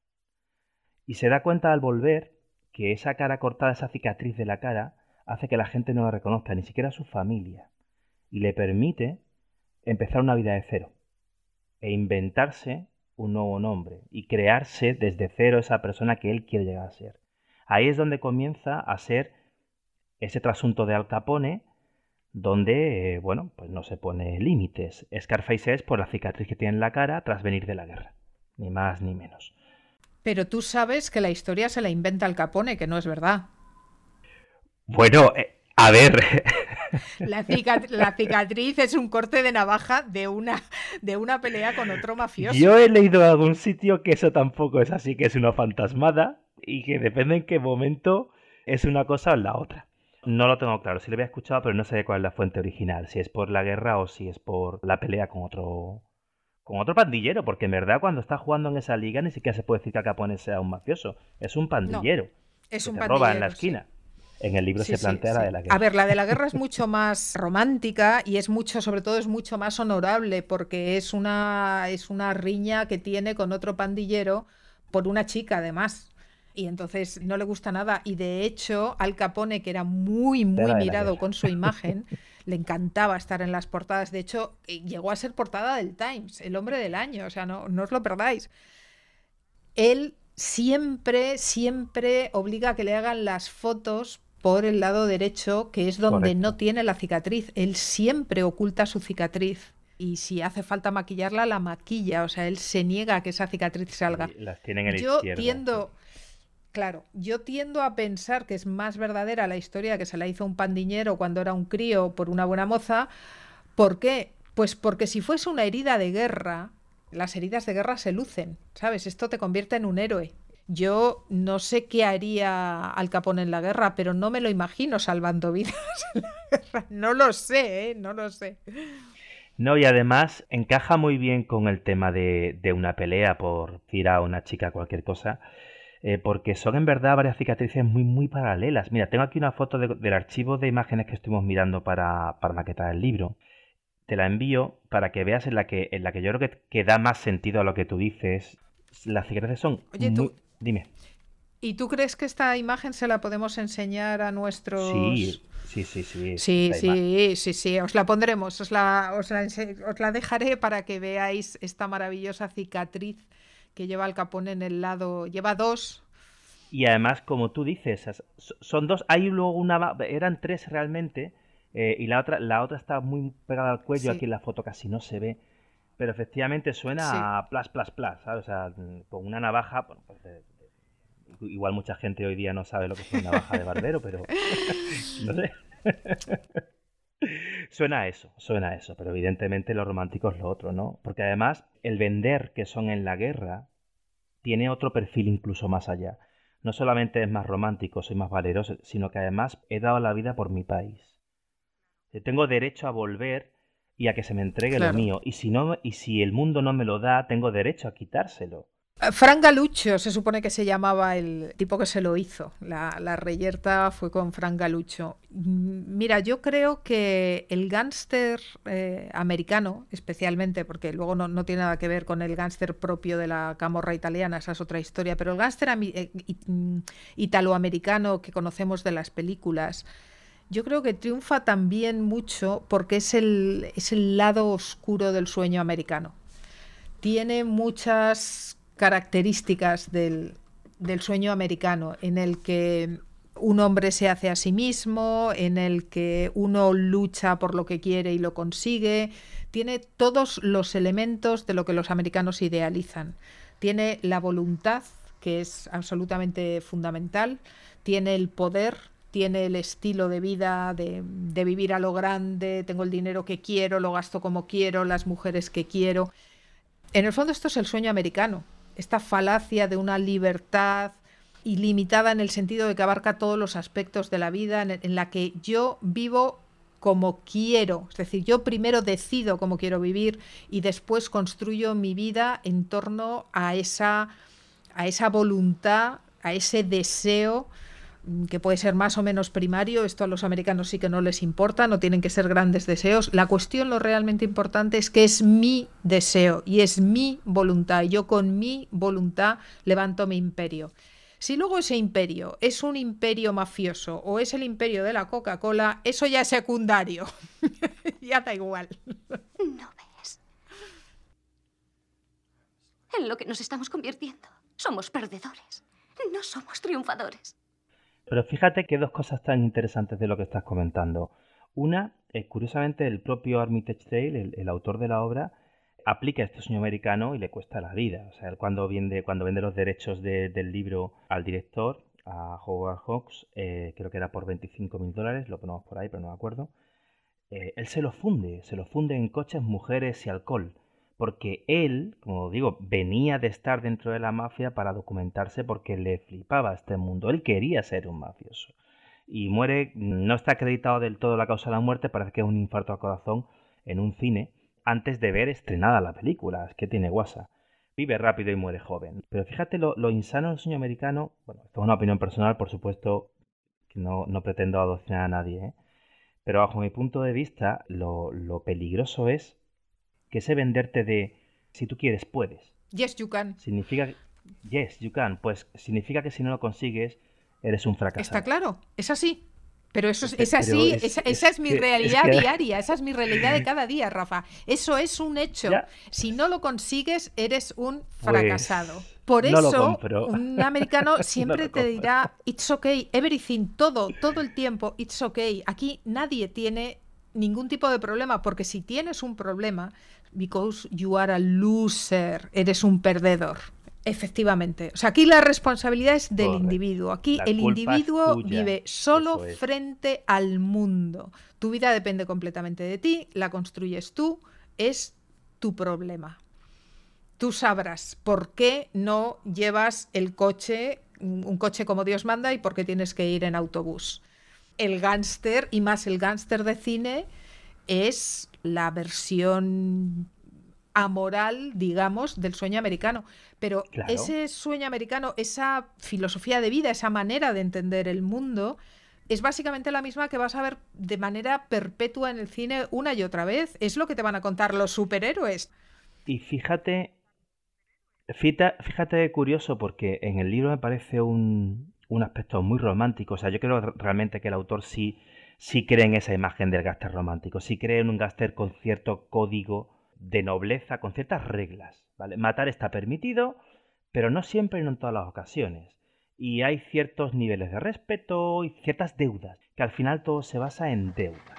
Y se da cuenta al volver que esa cara cortada, esa cicatriz de la cara, hace que la gente no la reconozca, ni siquiera su familia. Y le permite empezar una vida de cero. E inventarse un nuevo nombre. Y crearse desde cero esa persona que él quiere llegar a ser. Ahí es donde comienza a ser ese trasunto de Al Capone, donde, eh, bueno, pues no se pone límites. Scarface es por la cicatriz que tiene en la cara tras venir de la guerra, ni más ni menos. Pero tú sabes que la historia se la inventa Al Capone, que no es verdad. Bueno, eh, a ver. <laughs> La, cicatriz es un corte de navaja de una, de una pelea con otro mafioso. Yo he leído en algún sitio que eso tampoco es así, que es una fantasmada y que depende en qué momento es una cosa o la otra. No lo tengo claro, sí lo había escuchado, pero no sé cuál es la fuente original, si es por la guerra o si es por la pelea con otro con otro pandillero, porque en verdad cuando está jugando en esa liga ni siquiera se puede decir que Capone sea un mafioso, es un pandillero. es un pandillero, roba en la esquina. En el libro se plantea la de la guerra. A ver, la de la guerra es <laughs> mucho más romántica y es mucho, sobre todo, es mucho más honorable porque es una, es una riña que tiene con otro pandillero por una chica, además y entonces no le gusta nada. Y de hecho, Al Capone, que era muy, muy mirado con su <laughs> imagen, le encantaba estar en las portadas. De hecho, eh, llegó a ser portada del Times, el hombre del año, o sea, no, no os lo perdáis. Él siempre, siempre obliga a que le hagan las fotos por el lado derecho, que es donde no tiene la cicatriz. Él siempre oculta su cicatriz. Y si hace falta maquillarla, la maquilla. O sea, él se niega a que esa cicatriz salga. Las tiene en Yo tiendo, claro, yo tiendo a pensar que es más verdadera la historia que se la hizo un pandiñero cuando era un crío por una buena moza. ¿Por qué? Pues porque si fuese una herida de guerra, las heridas de guerra se lucen, ¿sabes? Esto te convierte en un héroe. Yo no sé qué haría Al Capone en la guerra, pero no me lo imagino salvando <laughs> vidas en la guerra. No lo sé, ¿eh? No lo sé. No, y además encaja muy bien con el tema de, una pelea por tirar a una chica cualquier cosa, eh, porque son en verdad varias cicatrices muy, muy paralelas. Mira, tengo aquí una foto del archivo de imágenes que estuvimos mirando para, para maquetar el libro te la envío para que veas en la que, en la que yo creo que, da más sentido a lo que tú dices. Las cicatrices son Oye, tú... Dime. ¿Y tú crees que esta imagen se la podemos enseñar a nuestros... Sí, sí, sí, sí. Sí, sí, sí, sí, os la pondremos, os la, os la, dejaré para que veáis esta maravillosa cicatriz que lleva el capón en el lado, lleva dos. Y además, como tú dices, son dos, hay luego una, eran tres realmente, eh, y la otra, la otra está muy pegada al cuello, aquí en la foto casi no se ve. Pero efectivamente suena a plas, plas, plas, ¿sabes? O sea, con una navaja, pues, igual mucha gente hoy día no sabe lo que es una navaja de barbero, pero <laughs> no sé. <laughs> suena a eso, suena a eso, pero evidentemente lo romántico es lo otro, ¿no? Porque además el vender que son en la guerra tiene otro perfil incluso más allá. No solamente es más romántico, soy más valeroso, sino que además he dado la vida por mi país. Tengo derecho a volver y a que se me entregue lo mío. Y si, no, y si el mundo no me lo da, tengo derecho a quitárselo. Eh, Fran Galucho se supone que se llamaba el tipo que se lo hizo. La, reyerta fue con Fran Galucho. Mm, mira, yo creo que el gángster eh, americano, especialmente, porque luego no, no, tiene nada que ver con el gángster propio de la camorra italiana, esa es otra historia, pero el gángster eh, mm, italoamericano que conocemos de las películas, yo creo que triunfa también mucho porque es el, es el lado oscuro del sueño americano. Tiene muchas características del, del sueño americano en el que un hombre se hace a sí mismo, en el que uno lucha por lo que quiere y lo consigue. Tiene todos los elementos de lo que los americanos idealizan. Tiene la voluntad, que es absolutamente fundamental. Tiene el poder, tiene el estilo de vida de, vivir a lo grande, tengo el dinero que quiero, lo gasto como quiero, las mujeres que quiero. En el fondo esto es el sueño americano, esta falacia de una libertad ilimitada en el sentido de que abarca todos los aspectos de la vida, en, la que yo vivo como quiero, es decir, yo primero decido cómo quiero vivir y después construyo mi vida en torno a esa, a esa voluntad, a ese deseo que puede ser más o menos primario, esto a los americanos sí que no les importa, no tienen que ser grandes deseos. La cuestión, lo realmente importante es que es mi deseo y es mi voluntad. Yo con mi voluntad levanto mi imperio. Si luego ese imperio es un imperio mafioso o es el imperio de la Coca-Cola, eso ya es secundario. <laughs> ya da igual. ¿No ves? En lo que nos estamos convirtiendo. Somos perdedores. No somos triunfadores. Pero fíjate que dos cosas tan interesantes de lo que estás comentando. Una, eh, curiosamente, el propio Armitage Dale, el, autor de la obra, aplica este sueño americano y le cuesta la vida. O sea, él cuando vende, cuando vende los derechos del libro al director, a Howard Hawks, eh, creo que era por 25 mil dólares, lo ponemos por ahí, pero no me acuerdo, eh, él se lo funde, se lo funde en coches, mujeres y alcohol porque él, como digo, venía de estar dentro de la mafia para documentarse porque le flipaba este mundo. Él quería ser un mafioso. Y muere, no está acreditado del todo la causa de la muerte, parece que es un infarto al corazón en un cine, antes de ver estrenada la película, es que tiene guasa. Vive rápido y muere joven. Pero fíjate lo, insano del sueño americano, bueno, esto es una opinión personal, por supuesto, que no, pretendo adoctrinar a nadie, ¿eh? pero bajo mi punto de vista, lo, lo peligroso es que sé venderte de si tú quieres, puedes. Yes, you can. Significa, yes, you can. Pues significa que si no lo consigues, eres un fracasado. Está claro, es así. Pero eso es, así, esa, es mi realidad diaria, esa es mi realidad de <laughs> cada día, Rafa. Eso es un hecho. Si no lo consigues, eres un pues, fracasado. Por eso, un <laughs> americano No siempre te dirá, it's okay, everything, todo, todo el tiempo, it's okay. Aquí nadie tiene ningún tipo de problema, porque si tienes un problema, because you are a loser, eres un perdedor. Efectivamente. O sea, aquí la responsabilidad es del Correcto. individuo. Aquí La el individuo vive solo es. frente al mundo. Tu vida depende completamente de ti, la construyes tú, es tu problema. Tú sabrás por qué no llevas el coche, un coche como Dios manda y por qué tienes que ir en autobús. El gángster, y más el gángster de cine, es la versión amoral, digamos, del sueño americano. Pero Claro. ese sueño americano, esa filosofía de vida, esa manera de entender el mundo, es básicamente la misma que vas a ver de manera perpetua en el cine una y otra vez. Es lo que te van a contar los superhéroes. Y fíjate, fita- fíjate curioso porque en el libro me parece un, un aspecto muy romántico. O sea, yo creo realmente que el autor sí, sí cree en esa imagen del gáster romántico, sí cree en un gáster con cierto código de nobleza, con ciertas reglas. ¿vale? Matar está permitido, pero no siempre y no en todas las ocasiones. Y hay ciertos niveles de respeto y ciertas deudas, que al final todo se basa en deuda.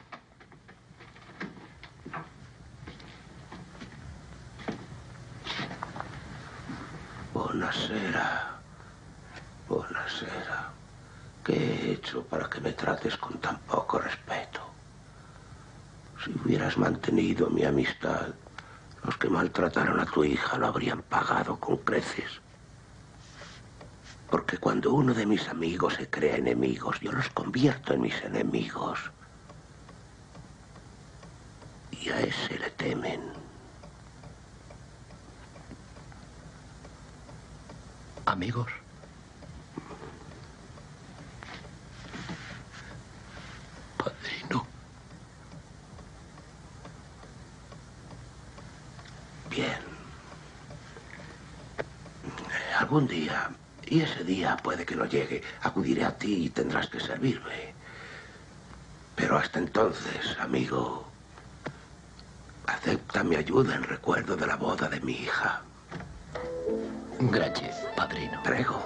Buonasera. Buonasera. ¿Qué he hecho para que me trates con tan poco respeto? Si hubieras mantenido mi amistad, los que maltrataron a tu hija lo habrían pagado con creces. Porque cuando uno de mis amigos se crea enemigos, yo los convierto en mis enemigos. Y a ese le temen. Amigos. Bien. Algún día, y ese día puede que no llegue, acudiré a ti y tendrás que servirme. Pero hasta entonces, amigo, acepta mi ayuda en recuerdo de la boda de mi hija. Gracias, padrino. Prego.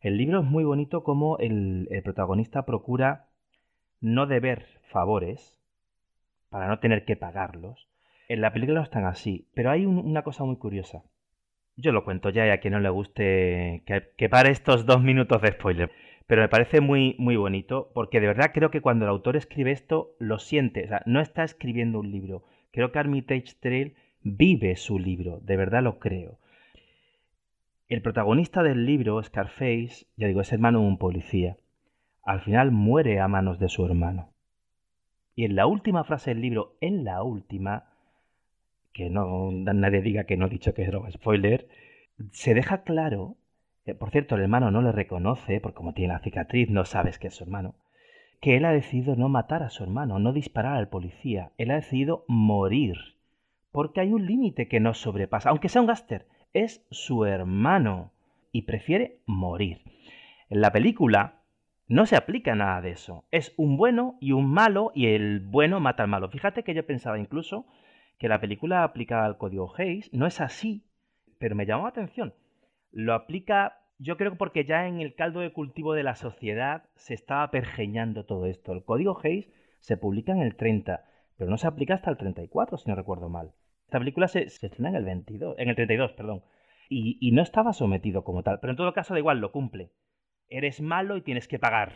El libro es muy bonito como el, el protagonista procura no deber favores para no tener que pagarlos. En la película no están así, pero hay un- una cosa muy curiosa. Yo lo cuento ya y a quien no le guste que, que pare estos dos minutos de spoiler. Pero me parece muy, muy bonito porque de verdad creo que cuando el autor escribe esto lo siente. O sea, no está escribiendo un libro. Creo que Armitage Trail vive su libro. De verdad lo creo. El protagonista del libro, Scarface, ya digo, es hermano de un policía. Al final muere a manos de su hermano. Y en la última frase del libro, en la última, que no nadie diga que no he dicho que era un spoiler, se deja claro, eh, por cierto, el hermano no le reconoce, porque como tiene la cicatriz no sabes que es su hermano, que él ha decidido no matar a su hermano, no disparar al policía, él ha decidido morir, porque hay un límite que no sobrepasa, aunque sea un gáster, es su hermano y prefiere morir. En la película no se aplica nada de eso, es un bueno y un malo y el bueno mata al malo. Fíjate que yo pensaba incluso que la película aplica al código Hayes, no es así, pero me llamó la atención. Lo aplica, yo creo que porque ya en el caldo de cultivo de la sociedad se estaba pergeñando todo esto. El código Hayes se publica en el 30, pero no se aplica hasta el 34, si no recuerdo mal. Esta película se, estrena en el 22, en el 32, perdón. Y no estaba sometido como tal, pero en todo caso da igual, lo cumple. Eres malo y tienes que pagar.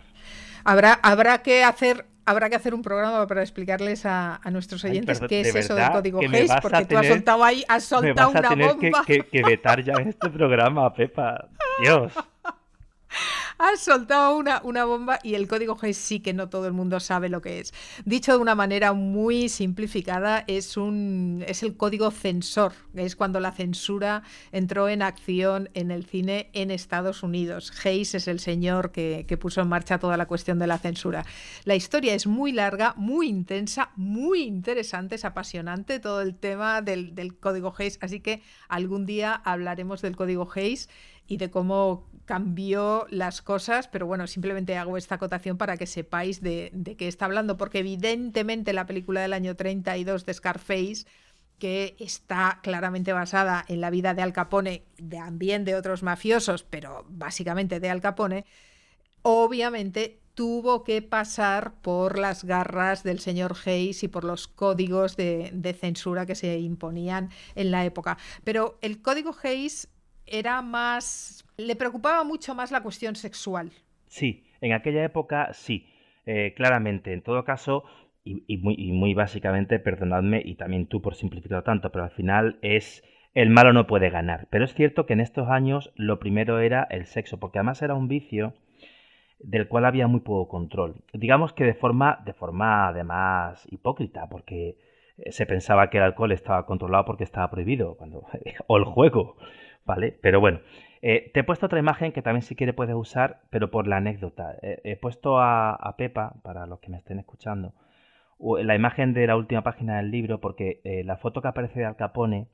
Habrá, habrá, que hacer, habrá que hacer un programa para explicarles a, a nuestros Ay, oyentes perdón, qué de es eso del código que me Hayes, porque tú has soltado ahí, has Me soltado vas a una tener que, bomba. que- que vetar ya este programa, Pepa. <laughs> Dios. Has soltado una, una bomba y el código Hayes sí que no todo el mundo sabe lo que es. Dicho de una manera muy simplificada, es, un, es el código censor. Es cuando la censura entró en acción en el cine en Estados Unidos. Hayes es el señor que, que puso en marcha toda la cuestión de la censura. La historia es muy larga, muy intensa, muy interesante, es apasionante todo el tema del, del código Hayes. Así que algún día hablaremos del código Hayes y de cómo cambió las cosas, pero bueno, simplemente hago esta acotación para que sepáis de, de qué está hablando, porque evidentemente la película del año 32 de Scarface que está claramente basada en la vida de Al Capone, también de otros mafiosos, pero básicamente de Al Capone, obviamente tuvo que pasar por las garras del señor Hayes y por los códigos de, de, censura que se imponían en la época. Pero el código Hayes era más... le preocupaba mucho más la cuestión sexual. Sí, en aquella época sí, eh, claramente. En todo caso, y, muy, básicamente, perdonadme, y también tú por simplificar tanto, pero al final es el malo no puede ganar. Pero es cierto que en estos años lo primero era el sexo, porque además era un vicio del cual había muy poco control. Digamos que de forma, de forma además hipócrita, porque eh, se pensaba que el alcohol estaba controlado porque estaba prohibido, cuando, <laughs> o el juego, ¿vale? Pero bueno, eh, te he puesto otra imagen que también si quieres puedes usar, pero por la anécdota. Eh, he puesto a, Pepa, para los que me estén escuchando, la imagen de la última página del libro, porque la foto que aparece de Al Capone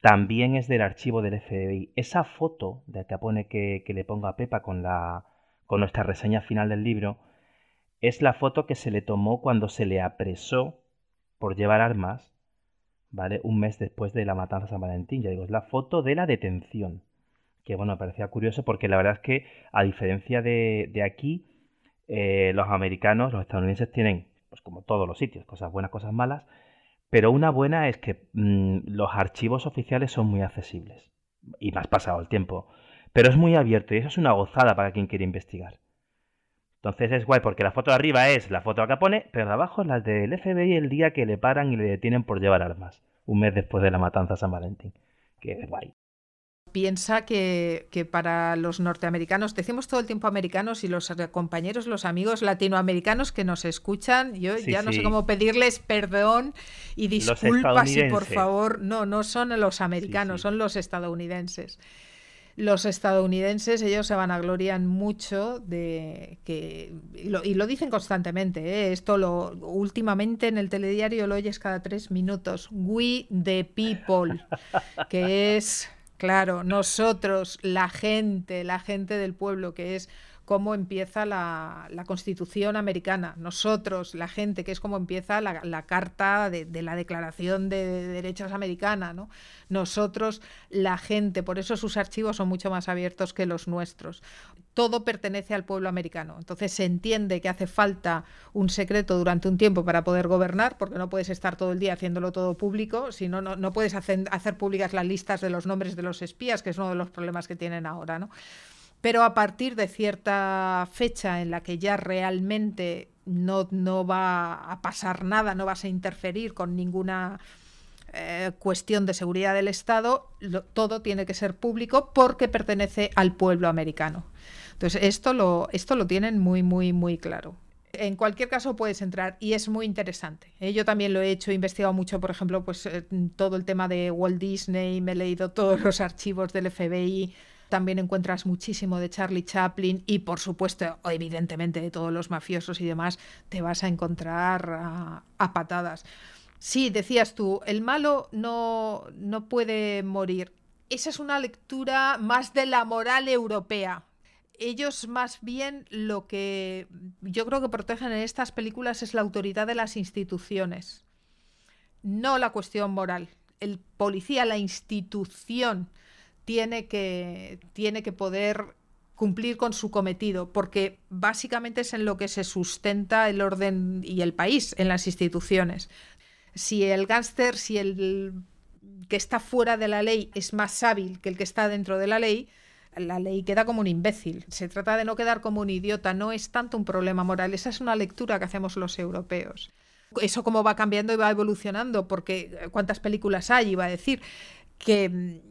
también es del archivo del FBI. Esa foto de Al Capone que, que le pongo a Pepa con la, con nuestra reseña final del libro, es la foto que se le tomó cuando se le apresó por llevar armas, ¿vale? Un mes después de la matanza de San Valentín. Ya digo, es la foto de la detención. Que bueno, me parecía curioso porque la verdad es que, a diferencia de, aquí, eh, los americanos, los estadounidenses tienen, pues como todos los sitios, cosas buenas, cosas malas, pero una buena es que mm, los archivos oficiales son muy accesibles. Y más pasado el tiempo. Pero es muy abierto y eso es una gozada para quien quiere investigar. Entonces es guay porque la foto de arriba es la foto de Capone, pero de abajo es la del FBI el día que le paran y le detienen por llevar armas, un mes después de la matanza a San Valentín. Que es guay piensa que, para los norteamericanos, decimos todo el tiempo americanos y los compañeros, los amigos latinoamericanos que nos escuchan, yo ya no sé cómo pedirles perdón y disculpas y por favor, no, no son los americanos, son los estadounidenses. Los estadounidenses, ellos se vanaglorian mucho de que, y lo, dicen constantemente, ¿eh? esto lo últimamente en el telediario lo oyes cada tres minutos, we the people, que es, claro, nosotros, la gente, la gente del pueblo, que es cómo empieza la, Constitución americana. Nosotros, la gente, que es como empieza la, Carta de, la Declaración de, Derechos Americana. ¿no? Nosotros, la gente, por eso sus archivos son mucho más abiertos que los nuestros. Todo pertenece al pueblo americano. Entonces se entiende que hace falta un secreto durante un tiempo para poder gobernar, porque no puedes estar todo el día haciéndolo todo público, si no, no puedes hacer, hacer públicas las listas de los nombres de los espías, que es uno de los problemas que tienen ahora. ¿no? Pero a partir de cierta fecha en la que ya realmente no, no va a pasar nada, no vas a interferir con ninguna eh, cuestión de seguridad del Estado, todo tiene que ser público porque pertenece al pueblo americano. Entonces, esto lo, esto lo tienen muy, muy, muy claro. En cualquier caso puedes entrar y es muy interesante. ¿eh? Yo también lo he hecho, he investigado mucho, por ejemplo, pues eh, todo el tema de Walt Disney, me he leído todos los archivos del FBI, también encuentras muchísimo de Charlie Chaplin y por supuesto, evidentemente, de todos los mafiosos y demás, te vas a encontrar a, patadas. Sí, decías tú, el malo no, no puede morir. Esa es una lectura más de la moral europea. Ellos más bien lo que yo creo que protegen en estas películas es la autoridad de las instituciones, no la cuestión moral. El policía, la institución, tiene que, tiene que poder cumplir con su cometido, porque básicamente es en lo que se sustenta el orden y el país, en las instituciones. Si el gángster, si el que está fuera de la ley es más hábil que el que está dentro de la ley, la ley queda como un imbécil. Se trata de no quedar como un idiota, no es tanto un problema moral, esa es una lectura que hacemos los europeos. Eso cómo va cambiando y va evolucionando, porque cuántas películas hay, iba a decir, que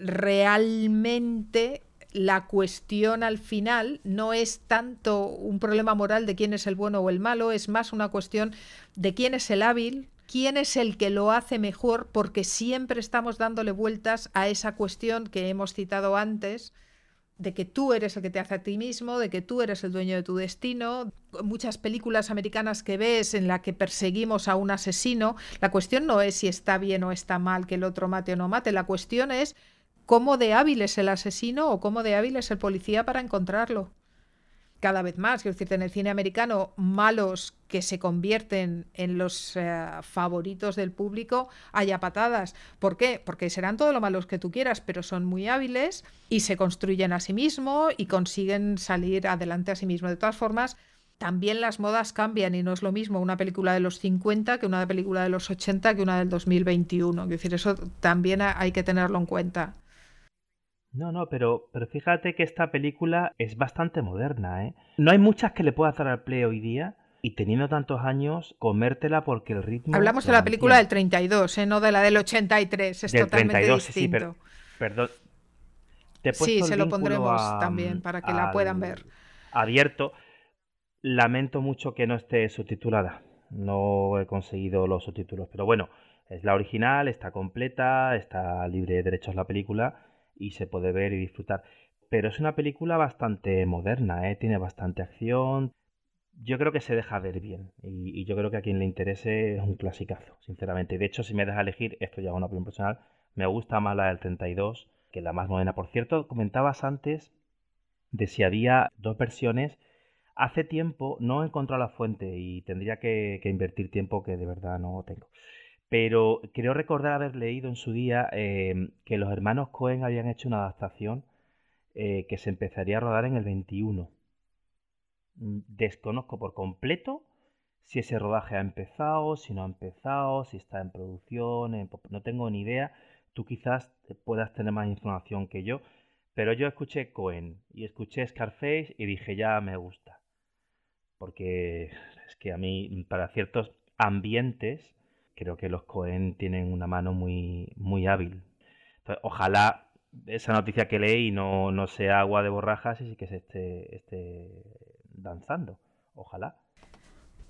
realmente la cuestión al final no es tanto un problema moral de quién es el bueno o el malo, es más una cuestión de quién es el hábil, quién es el que lo hace mejor, porque siempre estamos dándole vueltas a esa cuestión que hemos citado antes, de que tú eres el que te hace a ti mismo, de que tú eres el dueño de tu destino. Muchas películas americanas que ves en la que perseguimos a un asesino, la cuestión no es si está bien o está mal que el otro mate o no mate, la cuestión es cómo de hábil es el asesino o cómo de hábil es el policía para encontrarlo. cada vez más. Quiero decirte, en el cine americano, malos que se convierten en los eh, favoritos del público, haya patadas. ¿Por qué? Porque serán todos los malos que tú quieras, pero son muy hábiles y se construyen a sí mismos y consiguen salir adelante a sí mismos. De todas formas, también las modas cambian y no es lo mismo una película de los 50 que una película de los 80 que una del 2021. Es decir, eso también hay que tenerlo en cuenta. No, no, pero, pero fíjate que esta película es bastante moderna, ¿eh? No hay muchas que le puedas dar al play hoy día y teniendo tantos años, comértela porque el ritmo... Hablamos de la película del 32, ¿eh? no de la del 83, es totalmente 32, distinto. Sí, pero, perdón. sí, se lo pondremos también para que la puedan ver. Abierto. Lamento mucho que no esté subtitulada. No he conseguido los subtítulos, pero bueno, es la original, está completa, está libre de derechos la película y se puede ver y disfrutar. Pero es una película bastante moderna, ¿eh? tiene bastante acción. Yo creo que se deja ver bien y, yo creo que a quien le interese es un clasicazo, sinceramente. De hecho, si me deja elegir, esto ya es una opinión personal, me gusta más la del 32 que la más moderna. Por cierto, comentabas antes de si había dos versiones Hace tiempo no he encontrado la fuente y tendría que, invertir tiempo que de verdad no tengo. Pero creo recordar haber leído en su día em, que los hermanos Cohen habían hecho una adaptación eh, que se empezaría a rodar en el 21. Mm, desconozco por completo si ese rodaje ha empezado, si no ha empezado, si está en producción, no tengo ni idea. Tú quizás puedas tener más información que yo, pero yo escuché Cohen y escuché Scarface y dije ya me gusta porque es que a mí, para ciertos ambientes, creo que los Cohen tienen una mano muy, muy hábil. ojalá esa noticia que leí no, no sea agua de borrajas y sí que se esté, esté danzando. Ojalá.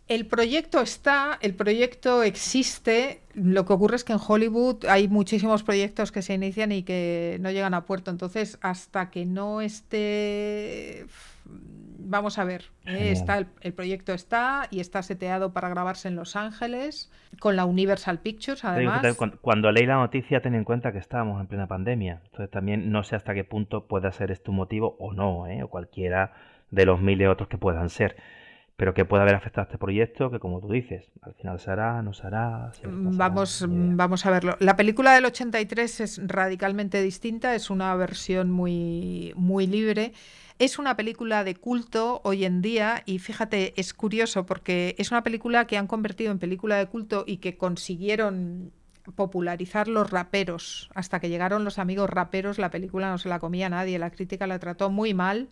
El proyecto está, el proyecto existe. Lo que ocurre es que en Hollywood hay muchísimos proyectos que se inician y que no llegan a puerto. Entonces, hasta que no esté vamos a ver, eh, está el, proyecto está y está seteado para grabarse en Los Ángeles con la Universal Pictures, además. Cuando, leí la noticia, ten en cuenta que estábamos en plena pandemia. Entonces también no sé hasta qué punto puede ser este un motivo o no, ¿eh? o cualquiera de los miles otros que puedan ser. Pero que puede haber afectado a este proyecto, que como tú dices, al final se hará, no se hará. vamos, vamos a verlo. La película del 83 es radicalmente distinta, es una versión muy, muy libre. Es una película de culto hoy en día y fíjate, es curioso porque es una película que han convertido en película de culto y que consiguieron popularizar los raperos. Hasta que llegaron los amigos raperos, la película no se la comía nadie, la crítica la trató muy mal.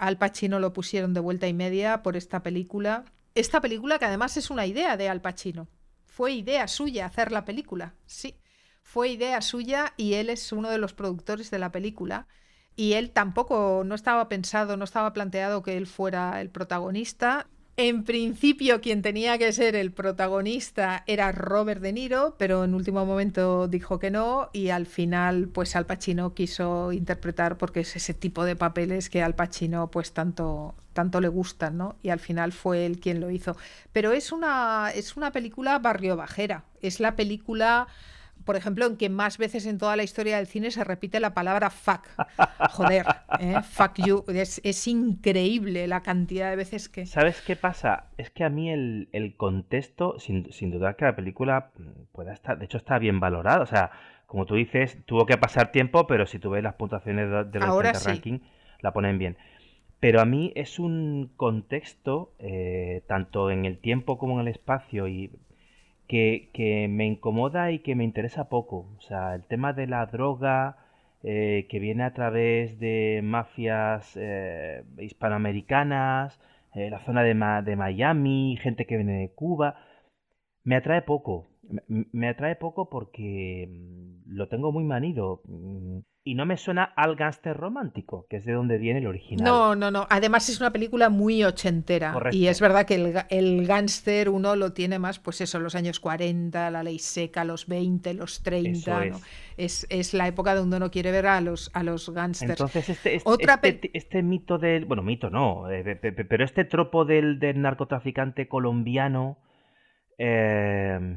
Al Pacino lo pusieron de vuelta y media por esta película. Esta película que además es una idea de Al Pacino. Fue idea suya hacer la película, sí. Fue idea suya y él es uno de los productores de la película y él tampoco no estaba pensado, no estaba planteado que él fuera el protagonista. En principio quien tenía que ser el protagonista era Robert De Niro, pero en último momento dijo que no y al final pues Al Pacino quiso interpretar porque es ese tipo de papeles que Al Pacino pues tanto tanto le gustan, ¿no? Y al final fue él quien lo hizo. Pero es una es una película barrio bajera, es la película por ejemplo, en que más veces en toda la historia del cine se repite la palabra fuck. Joder, <laughs> ¿eh? fuck you. Es, increíble la cantidad de veces que... ¿Sabes qué pasa? Es que a mí el, contexto, sin, duda que la película pueda estar, de hecho está bien valorada. O sea, como tú dices, tuvo que pasar tiempo, pero si tú ves las puntuaciones de, los ranking, la ponen bien. Pero a mí es un contexto, eh, tanto en el tiempo como en el espacio, y que, me incomoda y que me interesa poco. O sea, el tema de la droga eh, que viene a través de mafias eh, hispanoamericanas, eh, la zona de, de Miami, gente que viene de Cuba, me atrae poco. Me atrae poco porque mm, lo tengo muy manido. Y no me suena al gángster romántico, que es de donde viene el original. No, no, no. Además es una película muy ochentera. Y es verdad que el, el gángster uno lo tiene más, pues eso, los años 40, la ley seca, los 20, los 30. es. es. la época donde uno quiere ver a los, a los gángsters. Entonces, este, este, Otra este, este, mito del. Bueno, mito no, eh, pero este tropo del, del narcotraficante colombiano. Eh,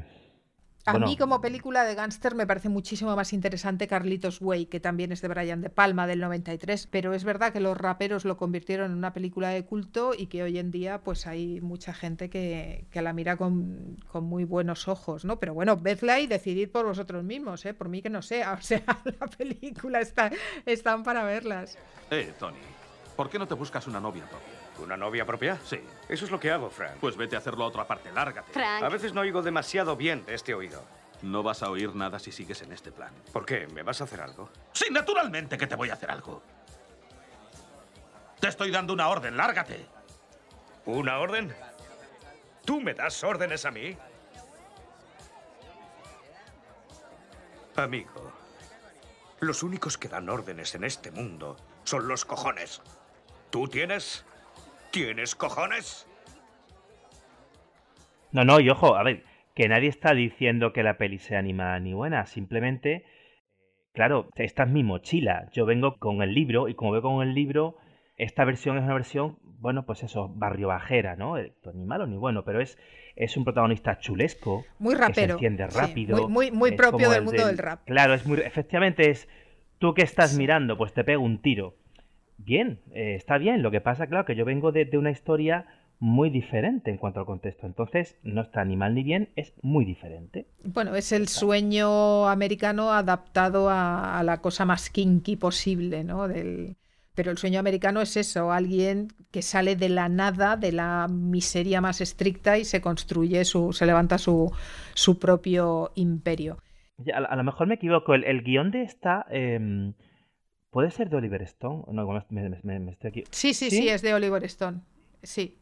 A mí como película de gángster me parece muchísimo más interesante Carlitos Way, que también es de Brian De Palma del 93, pero es verdad que los raperos lo convirtieron en una película de culto y que hoy en día pues hay mucha gente que, que la mira con, con, muy buenos ojos, ¿no? Pero bueno, vedla y decidid por vosotros mismos, ¿eh? Por mí que no sea, <laughs> o sea, la película está, están para verlas. Eh, Tony, ¿por qué no te buscas una novia propia? ¿Una novia propia? Sí. Eso es lo que hago, Frank. Pues vete a hacerlo a otra parte, lárgate. Frank. A veces no oigo demasiado bien de este oído. No vas a oír nada si sigues en este plan. ¿Por qué? ¿Me vas a hacer algo? Sí, naturalmente que te voy a hacer algo. Te estoy dando una orden, lárgate. ¿Una orden? ¿Tú me das órdenes a mí? Amigo, los únicos que dan órdenes en este mundo son los cojones. ¿Tú tienes? ¿Tienes cojones? No, no, y ojo, a ver, que nadie está diciendo que la peli sea ni mala ni buena, simplemente, claro, esta es mi mochila, yo vengo con el libro y como veo con el libro, esta versión es una versión, bueno, pues eso, barrio bajera, ¿no? Eh, pues ni malo ni bueno, pero es, es un protagonista chulesco, muy rapero, que se entiende rápido, sí, muy, muy, muy propio del mundo del, del rap. Claro, es muy, efectivamente es, tú que estás sí. mirando, pues te pego un tiro. Bien, eh, está bien, lo que pasa, claro, que yo vengo de, de una historia muy diferente en cuanto al contexto. Entonces, no está ni mal ni bien, es muy diferente. Bueno, es el sueño americano adaptado a, a la cosa más kinky posible, ¿no? Del... Pero el sueño americano es eso, alguien que sale de la nada, de la miseria más estricta y se construye su, se levanta su, su propio imperio. A, a, lo mejor me equivoco, el, el guion de esta... Eh, ¿Puede ser de Oliver Stone? No, me, me, me estoy aquí... sí, sí, sí, sí, es de Oliver Stone. Sí.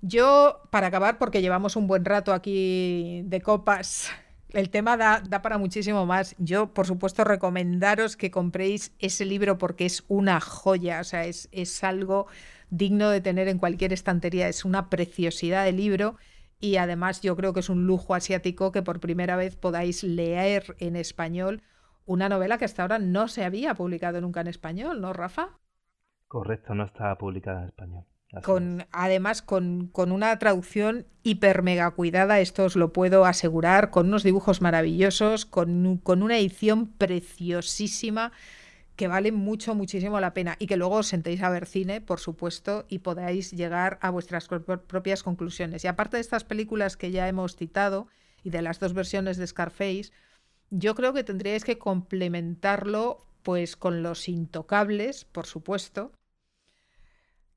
Yo, para acabar, porque llevamos un buen rato aquí de copas, <laughs> el tema da, da, para muchísimo más. Yo, por supuesto, recomendaros que compréis ese libro porque es una joya, o sea, es, es algo digno de tener en cualquier estantería, es una preciosidad de libro y además yo creo que es un lujo asiático que por primera vez podáis leer en español una novela que hasta ahora no se había publicado nunca en español, ¿no, Rafa? Correcto, no estaba publicada en español. Con, además, con, con, una traducción hiper mega cuidada, esto os lo puedo asegurar, con unos dibujos maravillosos, con, con, una edición preciosísima que vale mucho, muchísimo la pena y que luego os sentéis a ver cine, por supuesto, y podáis llegar a vuestras propias conclusiones. Y aparte de estas películas que ya hemos citado y de las dos versiones de Scarface, yo creo que tendríais que complementarlo pues con Los Intocables, por supuesto,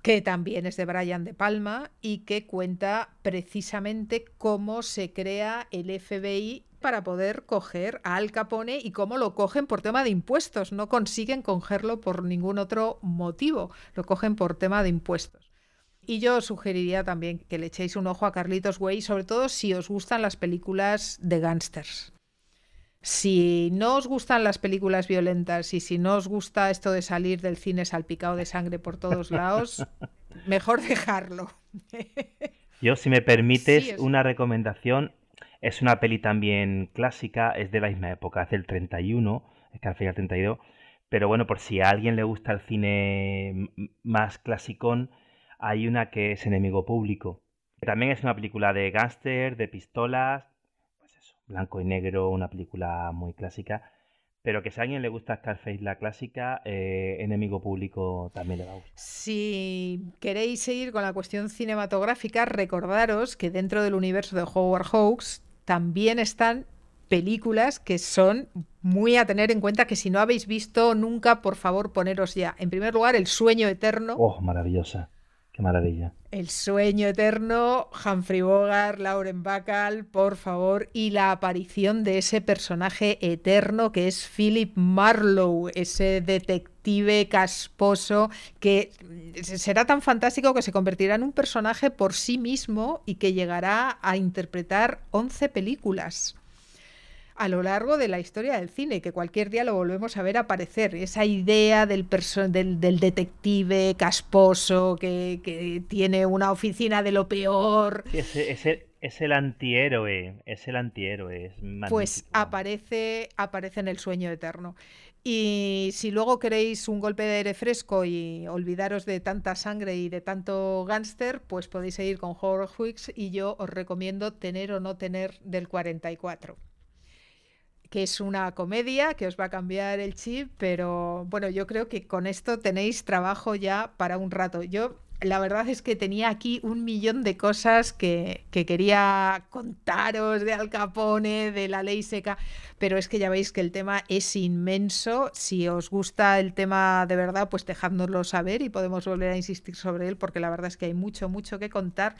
que también es de Brian De Palma y que cuenta precisamente cómo se crea el FBI para poder coger a Al Capone y cómo lo cogen por tema de impuestos. No consiguen cogerlo por ningún otro motivo, lo cogen por tema de impuestos. Y yo sugeriría también que le echéis un ojo a Carlitos Way, sobre todo si os gustan las películas de gángsters. Si no os gustan las películas violentas y si no os gusta esto de salir del cine salpicado de sangre por todos lados, <laughs> mejor dejarlo. <laughs> Yo, si me permites, sí, es... una recomendación. Es una peli también clásica, es de la misma época, es del 31, es que al final 32. Pero bueno, por si a alguien le gusta el cine más clasicón, hay una que es Enemigo Público. También es una película de gángster, de pistolas, blanco y negro, una película muy clásica. Pero que si a alguien le gusta Scarface la clásica, eh, Enemigo Público también le va a gustar. Si queréis seguir con la cuestión cinematográfica, recordaros que dentro del universo de Howard Hawks también están películas que son muy a tener en cuenta que si no habéis visto nunca, por favor, poneros ya. En primer lugar, El sueño eterno. Oh, maravillosa. Qué maravilla. El sueño eterno, Humphrey Bogart, Lauren Bacall, por favor, y la aparición de ese personaje eterno que es Philip Marlowe, ese detective casposo que será tan fantástico que se convertirá en un personaje por sí mismo y que llegará a interpretar 11 películas a lo largo de la historia del cine, que cualquier día lo volvemos a ver aparecer. Esa idea del, del, del detective casposo que, que, tiene una oficina de lo peor. Es, es, el, es, el, antihéroe, es el antihéroe. Es pues aparece, aparece en el sueño eterno. Y si luego queréis un golpe de aire fresco y olvidaros de tanta sangre y de tanto gángster, pues podéis seguir con Horror Weeks y yo os recomiendo Tener o no tener del 44 que es una comedia que os va a cambiar el chip, pero bueno, yo creo que con esto tenéis trabajo ya para un rato. Yo la verdad es que tenía aquí un millón de cosas que, quería contaros de Al Capone, de la ley seca, pero es que ya veis que el tema es inmenso. Si os gusta el tema de verdad, pues dejádnoslo saber y podemos volver a insistir sobre él, porque la verdad es que hay mucho, mucho que contar.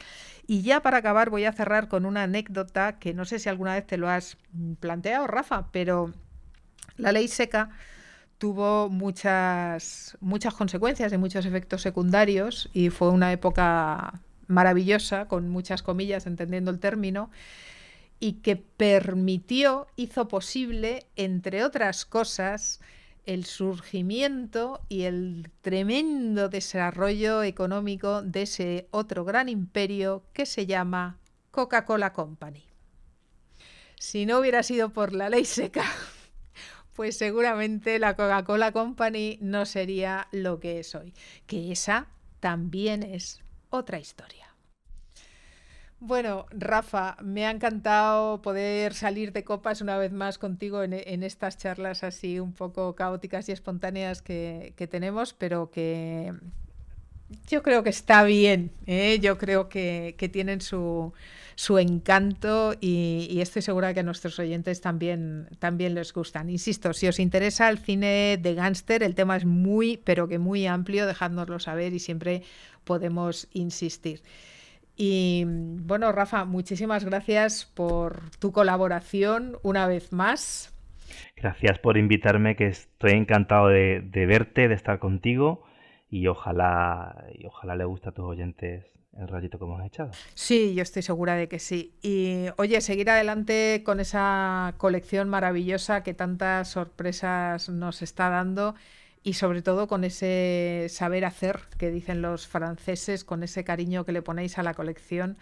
Y ya para acabar voy a cerrar con una anécdota que no sé si alguna vez te lo has planteado, Rafa, pero la ley seca tuvo muchas, muchas consecuencias y muchos efectos secundarios y fue una época maravillosa, con muchas comillas, entendiendo el término, y que permitió, hizo posible, entre otras cosas, el surgimiento y el tremendo desarrollo económico de ese otro gran imperio que se llama Coca-Cola Company. Si no hubiera sido por la ley seca, <laughs> pues seguramente la Coca-Cola Company no sería lo que es hoy. Que esa también es otra historia. Bueno, Rafa, me ha encantado poder salir de copas una vez más contigo en, estas charlas así un poco caóticas y espontáneas que, tenemos, pero que yo creo que está bien. ¿eh? Yo creo que tienen su, su encanto y, estoy segura que a nuestros oyentes también, también les gustan. Insisto, si os interesa el cine de gángster, el tema es muy, pero que muy amplio, dejádnoslo saber y siempre podemos insistir. Y bueno, Rafa, muchísimas gracias por tu colaboración una vez más. Gracias por invitarme, que estoy encantado de, de verte, de estar contigo y ojalá, y ojalá le guste a tus oyentes el rayito que hemos echado. Sí, yo estoy segura de que sí. Y oye, seguir adelante con esa colección maravillosa que tantas sorpresas nos está dando y sobre todo con ese saber hacer que dicen los franceses, con ese cariño que le ponéis a la colección,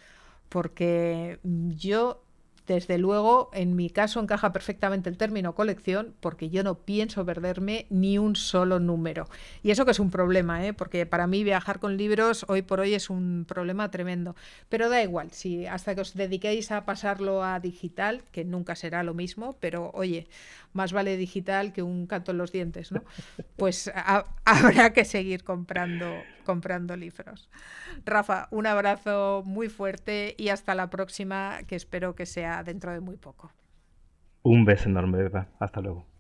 porque yo desde luego, en mi caso encaja perfectamente el término colección porque yo no pienso perderme ni un solo número. Y eso que es un problema, ¿eh? porque para mí viajar con libros hoy por hoy es un problema tremendo. Pero da igual, si hasta que os dediquéis a pasarlo a digital, que nunca será lo mismo, pero oye, más vale digital que un canto en los dientes, ¿no? <laughs> Pues habrá que seguir comprando, comprando libros. Rafa, un abrazo muy fuerte y hasta la próxima, que espero que sea dentro de muy poco. Un beso enorme, Eva. Hasta luego.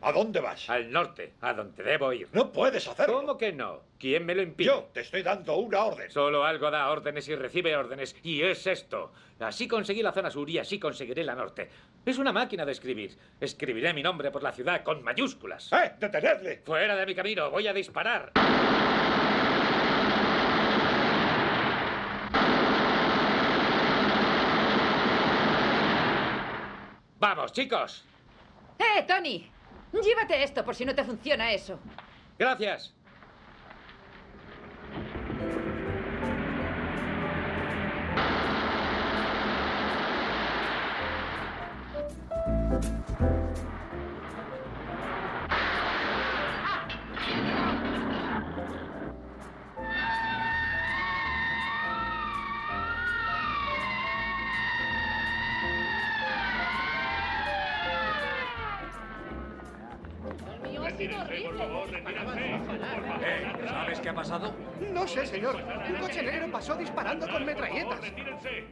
¿A dónde vas? Al norte, a donde debo ir. No puedes hacerlo. ¿Cómo que no? ¿Quién me lo impide? Yo te estoy dando una orden. Solo algo da órdenes y recibe órdenes. Y es esto. Así conseguí la zona sur y así conseguiré la norte. Es una máquina de escribir. Escribiré mi nombre por la ciudad con mayúsculas. ¡Eh! ¡Detenedle! Fuera de mi camino. Voy a disparar. ¡Vamos, chicos! ¡Eh, Tony! Llévate esto por si no te funciona eso. Gracias. ¿Sabes qué ha pasado? No sé, señor. Un coche negro pasó disparando con metralletas. ¡Retírense!